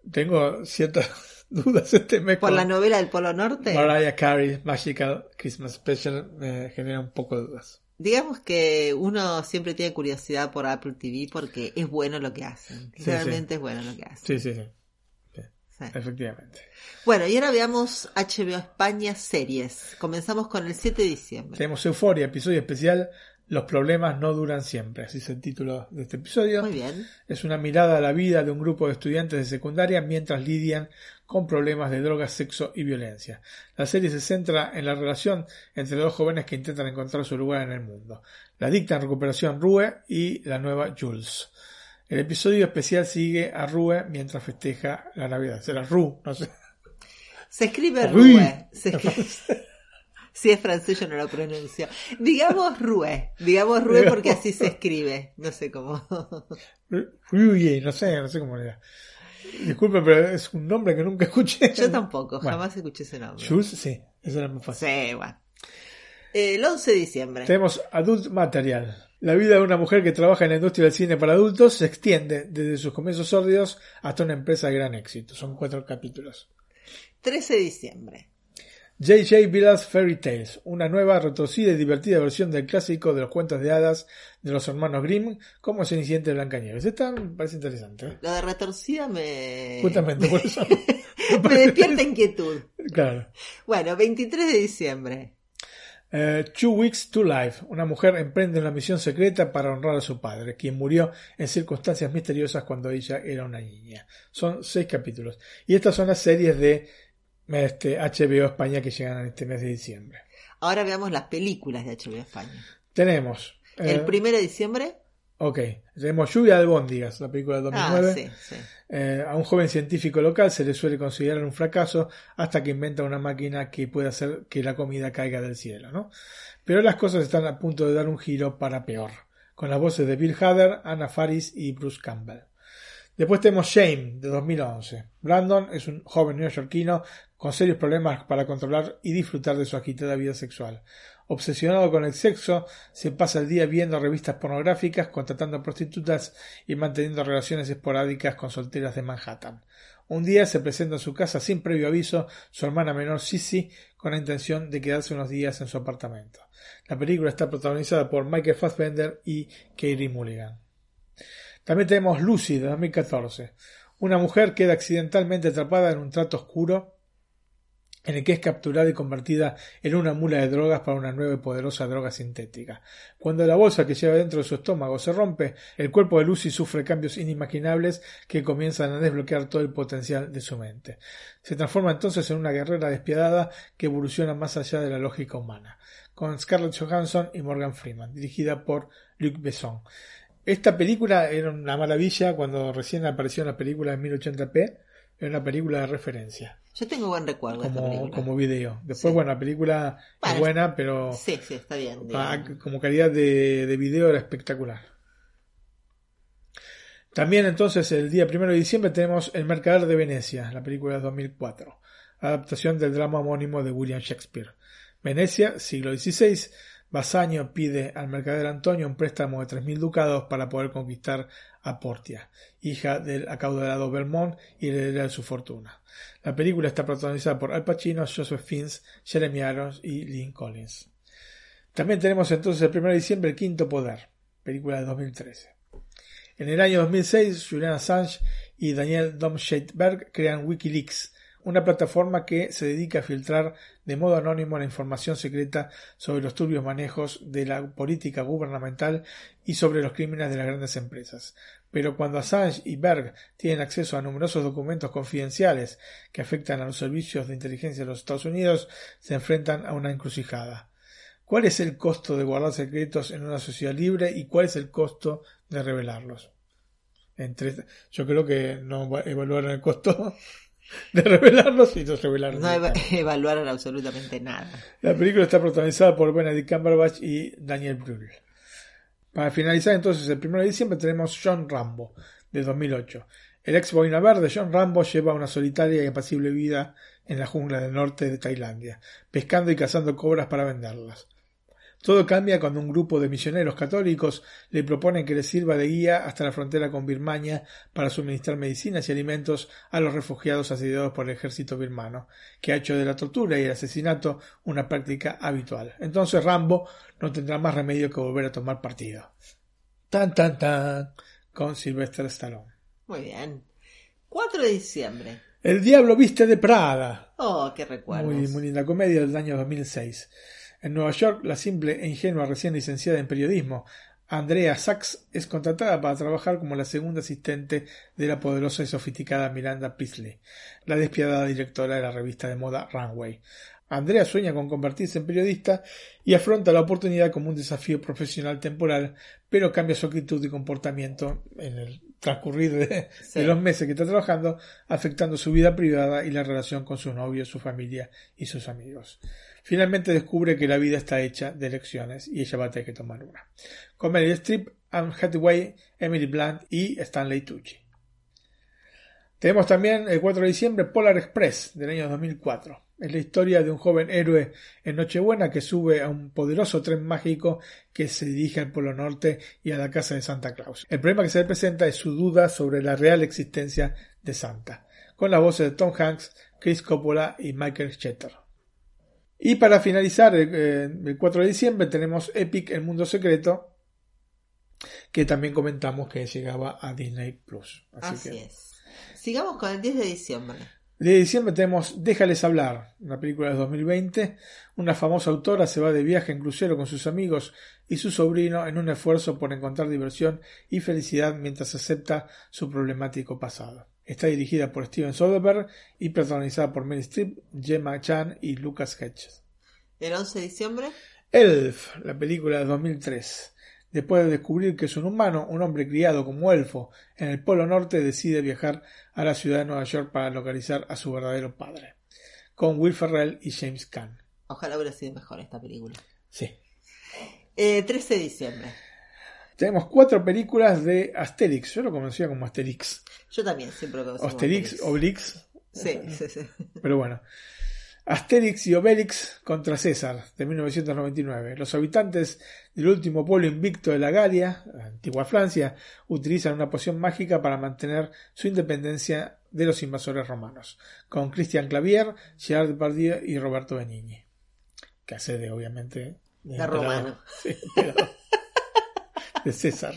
Tengo ciertas dudas este mes ¿Por la novela del Polo Norte? Mariah Carey Magical Christmas Special me genera un poco de dudas. Digamos que uno siempre tiene curiosidad por Apple TV porque es bueno lo que hacen. Sí, Realmente sí. es bueno lo que hacen. Sí, sí, sí. Sí. Efectivamente. Bueno, y ahora veamos HBO España series. Comenzamos con el 7 de diciembre. Tenemos Euforia, episodio especial. Los problemas no duran siempre. Así es el título de este episodio. Muy bien. Es una mirada a la vida de un grupo de estudiantes de secundaria mientras lidian con problemas de drogas, sexo y violencia. La serie se centra en la relación entre dos jóvenes que intentan encontrar su lugar en el mundo. La adicta en recuperación Rue y la nueva Jules. El episodio especial sigue a Rue mientras festeja la Navidad. Será Ru, no sé. Se escribe. Rue. Se escribe, Si es francés yo no lo pronuncio. Digamos Rue, digamos Rue porque así se escribe, no sé cómo. Rue, no sé, no sé cómo era. Disculpe, pero es un nombre que nunca escuché. Yo tampoco, jamás escuché ese nombre. Jules, sí, eso era muy fácil. Sí, bueno. El 11 de diciembre. Tenemos Adult Material. La vida de una mujer que trabaja en la industria del cine para adultos se extiende desde sus comienzos sórdidos hasta una empresa de gran éxito. Son cuatro capítulos. 13 de diciembre. J.J. Villa's Fairy Tales, una nueva, retorcida y divertida versión del clásico de los cuentos de hadas de los hermanos Grimm, como Cenicienta de Blancanieves. Esta me parece interesante. ¿eh? Lo de retorcida me. Justamente por eso. me despierta inquietud. Claro. Bueno, 23 de diciembre. Uh, Two Weeks to Life. Una mujer emprende una misión secreta para honrar a su padre, quien murió en circunstancias misteriosas cuando ella era una niña. Son seis capítulos. Y estas son las series de este, HBO España que llegan en este mes de diciembre. Ahora veamos las películas de HBO España. Tenemos. El eh, primero de diciembre. Ok, tenemos Lluvia de Bóndigas, la película del 2009. Ah, sí, sí. Eh, a un joven científico local se le suele considerar un fracaso hasta que inventa una máquina que puede hacer que la comida caiga del cielo, ¿no? Pero las cosas están a punto de dar un giro para peor, con las voces de Bill Hader, Anna Faris y Bruce Campbell. Después tenemos Shame, de 2011. Brandon es un joven neoyorquino con serios problemas para controlar y disfrutar de su agitada vida sexual. Obsesionado con el sexo, se pasa el día viendo revistas pornográficas, contratando prostitutas y manteniendo relaciones esporádicas con solteras de Manhattan. Un día se presenta en su casa sin previo aviso su hermana menor Sissy con la intención de quedarse unos días en su apartamento. La película está protagonizada por Michael Fassbender y Katie Mulligan. También tenemos Lucy de 2014. Una mujer queda accidentalmente atrapada en un trato oscuro en el que es capturada y convertida en una mula de drogas para una nueva y poderosa droga sintética. Cuando la bolsa que lleva dentro de su estómago se rompe, el cuerpo de Lucy sufre cambios inimaginables que comienzan a desbloquear todo el potencial de su mente. Se transforma entonces en una guerrera despiadada que evoluciona más allá de la lógica humana, con Scarlett Johansson y Morgan Freeman, dirigida por Luc Besson. Esta película era una maravilla cuando recién apareció en la película en 1080p, era una película de referencia. Yo tengo buen recuerdo como, de esta película. como video. Después, bueno, la película Bueno, es buena, pero Sí, sí, está bien. ah, como calidad de, de video era espectacular. También entonces el día 1 de diciembre tenemos El Mercader de Venecia, la película de 2004, adaptación del drama homónimo de William Shakespeare. Venecia, siglo XVI, Basanio pide al mercader Antonio un préstamo de 3.000 ducados para poder conquistar a Portia, hija del acaudalado Belmont y heredera de su fortuna. La película está protagonizada por Al Pacino, Joseph Fiennes, Jeremy Irons y Lynn Collins. También tenemos entonces el 1 de diciembre El Quinto Poder, película de 2013. En el año 2006, Julian Assange y Daniel Domscheit-Berg crean Wikileaks, una plataforma que se dedica a filtrar de modo anónimo la información secreta sobre los turbios manejos de la política gubernamental y sobre los crímenes de las grandes empresas. Pero cuando Assange y Berg tienen acceso a numerosos documentos confidenciales que afectan a los servicios de inteligencia de los Estados Unidos, se enfrentan a una encrucijada. ¿Cuál es el costo de guardar secretos en una sociedad libre y cuál es el costo de revelarlos? Entre, yo creo que no va- evaluaron el costo de revelarlos y no revelaron. No eva- evaluaron absolutamente nada. La película está protagonizada por Benedict Cumberbatch y Daniel Brühl. Para finalizar entonces el 1 de diciembre tenemos John Rambo, de 2008. El ex boina verde John Rambo lleva una solitaria y apacible vida en la jungla del norte de Tailandia, pescando y cazando cobras para venderlas. Todo cambia cuando un grupo de misioneros católicos le proponen que les sirva de guía hasta la frontera con Birmania para suministrar medicinas y alimentos a los refugiados asediados por el ejército birmano, que ha hecho de la tortura y el asesinato una práctica habitual. Entonces Rambo no tendrá más remedio que volver a tomar partido. Tan tan tan con Sylvester Stallone. Muy bien. 4 de diciembre. El diablo viste de Prada. Oh, qué recuerdos. Muy, muy linda comedia del año 2006. En Nueva York, la simple e ingenua recién licenciada en periodismo, Andrea Sachs, es contratada para trabajar como la segunda asistente de la poderosa y sofisticada Miranda Priestley, la despiadada directora de la revista de moda Runway. Andrea sueña con convertirse en periodista y afronta la oportunidad como un desafío profesional temporal, pero cambia su actitud y comportamiento en el transcurrir de, de, los meses que está trabajando, afectando su vida privada y la relación con sus novios, su familia y sus amigos. Finalmente descubre que la vida está hecha de elecciones y ella va a tener que tomar una. Con Meryl Streep, Anne Hathaway, Emily Blunt y Stanley Tucci. Tenemos también el 4 de diciembre Polar Express del año 2004. Es la historia de un joven héroe en Nochebuena que sube a un poderoso tren mágico que se dirige al Polo Norte y a la casa de Santa Claus. El problema que se le presenta es su duda sobre la real existencia de Santa, con las voces de Tom Hanks, Chris Coppola y Michael Schetter. Y para finalizar, el 4 de diciembre tenemos Epic El Mundo Secreto, que también comentamos que llegaba a Disney Plus. Así, es. Sigamos con el 10 de diciembre. El 10 de diciembre tenemos Déjales hablar, una película de 2020. Una famosa autora se va de viaje en crucero con sus amigos y su sobrino en un esfuerzo por encontrar diversión y felicidad mientras acepta su problemático pasado. Está dirigida por Steven Soderbergh y protagonizada por Meryl Streep, Gemma Chan y Lucas Hedges. ¿El 11 de diciembre? Elf, la película de 2003. Después de descubrir que es un humano, un hombre criado como elfo en el Polo Norte decide viajar a la ciudad de Nueva York para localizar a su verdadero padre, con Will Ferrell y James Caan. Ojalá hubiera sido mejor esta película. Sí. Eh, 13 de diciembre. Tenemos cuatro películas de Asterix. Yo lo conocía como Asterix. Yo también siempre lo conocía Asterix, como Asterix. Obelix. Sí, sí, sí. Pero bueno. Asterix y Obelix contra César, de 1999. Los habitantes del último pueblo invicto de la Galia, antigua Francia, utilizan una poción mágica para mantener su independencia de los invasores romanos, con Christian Clavier, Gerard Depardieu y Roberto Benigni, que hace de, obviamente, de, romano. Sí, de César.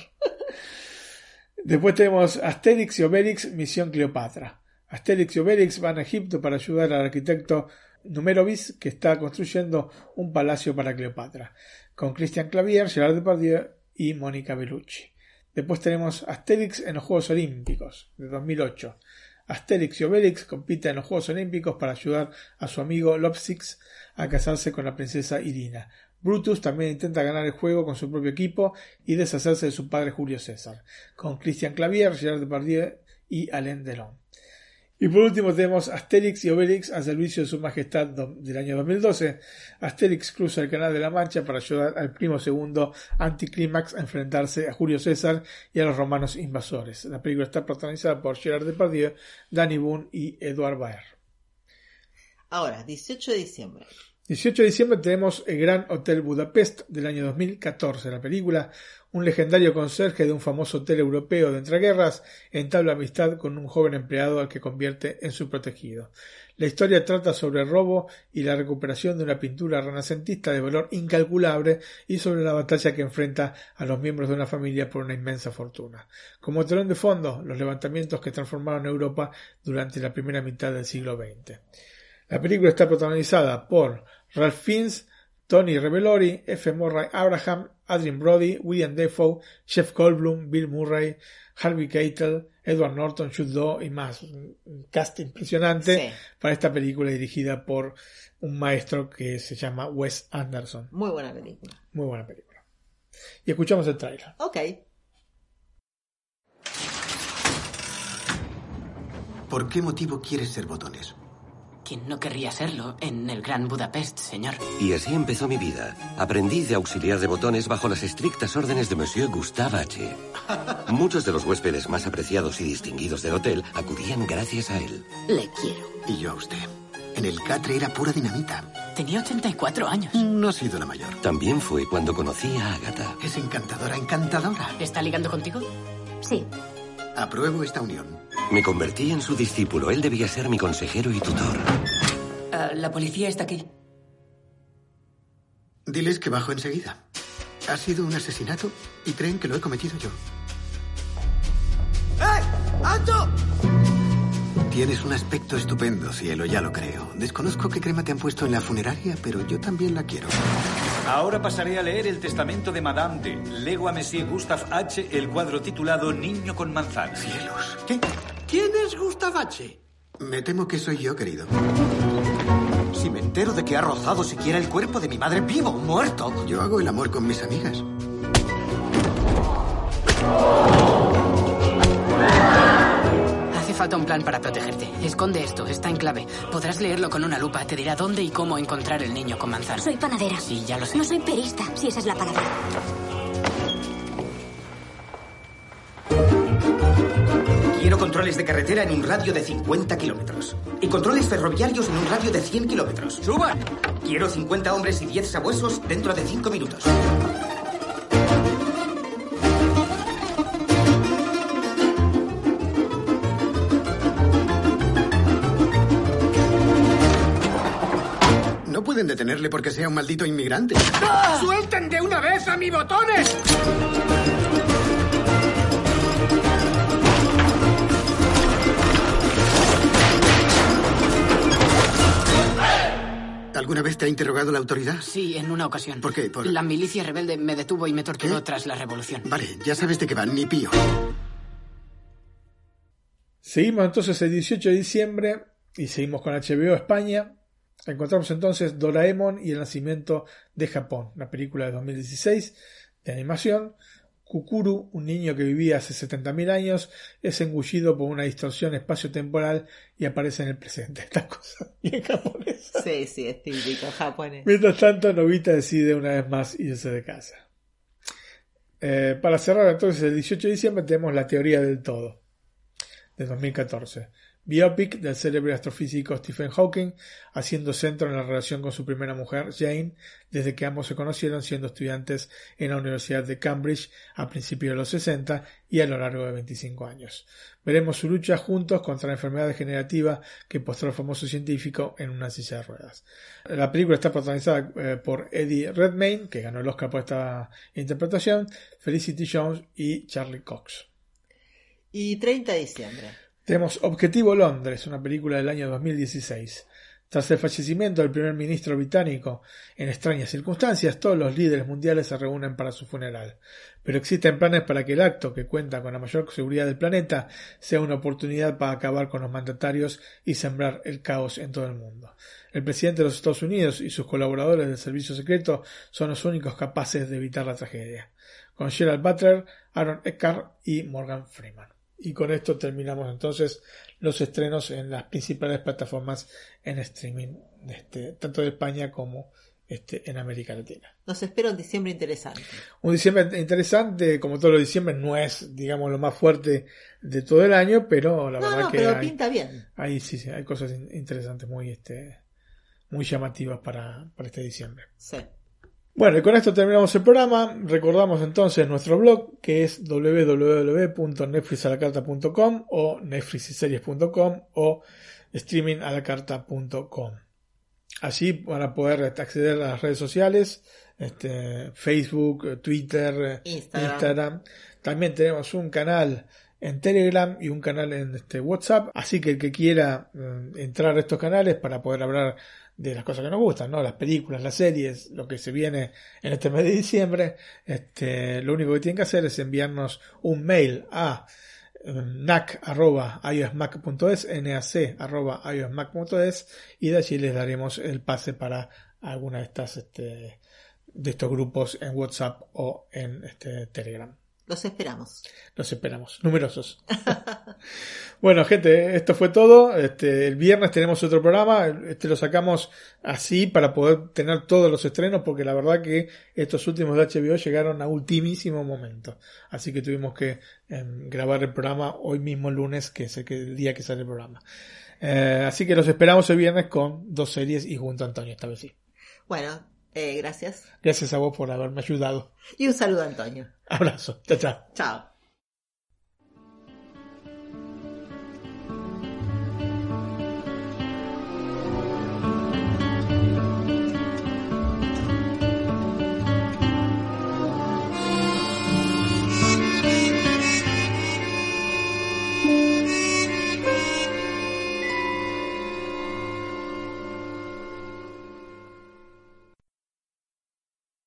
Después tenemos Asterix y Obelix, Misión Cleopatra. Asterix y Obelix van a Egipto para ayudar al arquitecto Numerovis, que está construyendo un palacio para Cleopatra, con Christian Clavier, Gerard Depardieu y Mónica Bellucci. Después tenemos Asterix en los Juegos Olímpicos, de 2008. Asterix y Obelix compiten en los Juegos Olímpicos para ayudar a su amigo Lopsix a casarse con la princesa Irina. Brutus también intenta ganar el juego con su propio equipo y deshacerse de su padre Julio César, con Christian Clavier, Gerard Depardieu y Alain Delon. Y por último tenemos Asterix y Obelix al servicio de su majestad del año 2012. Asterix cruza el canal de la Mancha para ayudar al primo segundo Anticlímax a enfrentarse a Julio César y a los romanos invasores. La película está protagonizada por Gerard Depardieu, Danny Boone y Edouard Baer. Ahora, 18 de diciembre. 18 de diciembre tenemos El Gran Hotel Budapest del año 2014. La película, un legendario conserje de un famoso hotel europeo de entreguerras entabla amistad con un joven empleado al que convierte en su protegido. La historia trata sobre el robo y la recuperación de una pintura renacentista de valor incalculable y sobre la batalla que enfrenta a los miembros de una familia por una inmensa fortuna. Como telón de fondo, los levantamientos que transformaron Europa durante la primera mitad del siglo XX. La película está protagonizada por Ralph Fiennes, Tony Revelori, F. Murray Abraham, Adrien Brody, William Defoe, Jeff Goldblum, Bill Murray, Harvey Keitel, Edward Norton, Jude Law y más. Un cast impresionante Sí. para esta película dirigida por un maestro que se llama Wes Anderson. Muy buena película. Muy buena película. Y escuchamos el tráiler. Ok. ¿Por qué motivo quieres ser botones? ¿Quién no querría serlo en el Gran Budapest, señor? Y así empezó mi vida. Aprendí de auxiliar de botones bajo las estrictas órdenes de Monsieur Gustave H. Muchos de los huéspedes más apreciados y distinguidos del hotel acudían gracias a él. Le quiero. Y yo a usted. En el catre era pura dinamita. Tenía 84 años. No ha sido la mayor. También fue cuando conocí a Agatha. Es encantadora, encantadora. ¿Está ligando contigo? Sí. Apruebo esta unión. Me convertí en su discípulo. Él debía ser mi consejero y tutor. Ah, la policía está aquí. Diles que bajo enseguida. Ha sido un asesinato y creen que lo he cometido yo. ¡Eh! ¡Alto! Tienes un aspecto estupendo, cielo, ya lo creo. Desconozco qué crema te han puesto en la funeraria, pero yo también la quiero. Ahora pasaré a leer el testamento de Madame de Lego a Monsieur Gustave H., el cuadro titulado Niño con manzana. Cielos. ¿Qué? ¿Quién es Gustav H? Me temo que soy yo, querido. Si me entero de que ha rozado siquiera el cuerpo de mi madre vivo o muerto. Yo hago el amor con mis amigas. falta un plan para protegerte. Esconde esto, está en clave. Podrás leerlo con una lupa. Te dirá dónde y cómo encontrar el niño con manzana. Soy panadera. Sí, ya lo sé. No soy perista, si esa es la palabra. Quiero controles de carretera en un radio de 50 kilómetros. Y controles ferroviarios en un radio de 100 kilómetros. ¡Suban! Quiero 50 hombres y 10 sabuesos dentro de 5 minutos. No pueden detenerle porque sea un maldito inmigrante. ¡Suelten de una vez a mi botones! ¿Alguna vez te ha interrogado la autoridad? Sí, en una ocasión. ¿Por qué? Por... La milicia rebelde me detuvo y me torturó tras la revolución. Vale, ya sabes de qué van, ni pío. Seguimos entonces el 18 de diciembre y seguimos con HBO España. Encontramos entonces Doraemon y el nacimiento de Japón, una película de 2016 de animación. Kukuru, un niño que vivía hace 70.000 años, es engullido por una distorsión espacio-temporal y aparece en el presente. Esta cosa bien. Sí, sí, es típico japonés. Mientras tanto, Novita decide una vez más irse de casa. Eh, para cerrar entonces el 18 de diciembre tenemos la teoría del todo, de 2014. Biopic del célebre astrofísico Stephen Hawking, haciendo centro en la relación con su primera mujer, Jane, desde que ambos se conocieron siendo estudiantes en la Universidad de Cambridge a principios de los 60 y a lo largo de 25 años. Veremos su lucha juntos contra la enfermedad degenerativa que postró el famoso científico en una silla de ruedas. La película está protagonizada eh, por Eddie Redmayne, que ganó el Oscar por esta interpretación, Felicity Jones y Charlie Cox. Y 30 de diciembre. Tenemos Objetivo Londres, una película del año 2016. Tras el fallecimiento del primer ministro británico, en extrañas circunstancias, todos los líderes mundiales se reúnen para su funeral. Pero existen planes para que el acto, que cuenta con la mayor seguridad del planeta, sea una oportunidad para acabar con los mandatarios y sembrar el caos en todo el mundo. El presidente de los Estados Unidos y sus colaboradores del servicio secreto son los únicos capaces de evitar la tragedia. Con Gerald Butler, Aaron Eckhart y Morgan Freeman. Y con esto terminamos entonces los estrenos en las principales plataformas en streaming, este, tanto de España como este, en América Latina. Nos espera un diciembre interesante. Un diciembre interesante, como todos los diciembre, no es, digamos, lo más fuerte de todo el año, pero la no, verdad no, que pero hay, pinta bien. hay, sí, sí, hay cosas interesantes muy, este, muy llamativas para, para este diciembre. Sí. Bueno, y con esto terminamos el programa. Recordamos entonces nuestro blog que es www.netflixalacarta.com o netflixiseries.com o streamingalacarta.com. Allí van a poder acceder a las redes sociales, este, Facebook, Twitter, Instagram. Instagram. También tenemos un canal en Telegram y un canal en este WhatsApp. Así que el que quiera eh, entrar a estos canales para poder hablar de las cosas que nos gustan, ¿no? Las películas, las series, lo que se viene en este mes de diciembre, este, lo único que tienen que hacer es enviarnos un mail a eh, nac.iosmac.es, nac.iosmac.es y de allí les daremos el pase para alguna de estas, este, de estos grupos en WhatsApp o en este Telegram. Los esperamos. Los esperamos, numerosos. bueno, gente, esto fue todo. Este, el viernes tenemos otro programa. Este lo sacamos así para poder tener todos los estrenos, porque la verdad que estos últimos de HBO llegaron a ultimísimo momento. Así que tuvimos que eh, grabar el programa hoy mismo lunes, que es el, que, el día que sale el programa. Eh, así que los esperamos el viernes con dos series y junto a Antonio, esta vez sí. Bueno, eh, gracias. Gracias a vos por haberme ayudado. Y un saludo a Antonio. Abrazo. Chao, chao. Chao.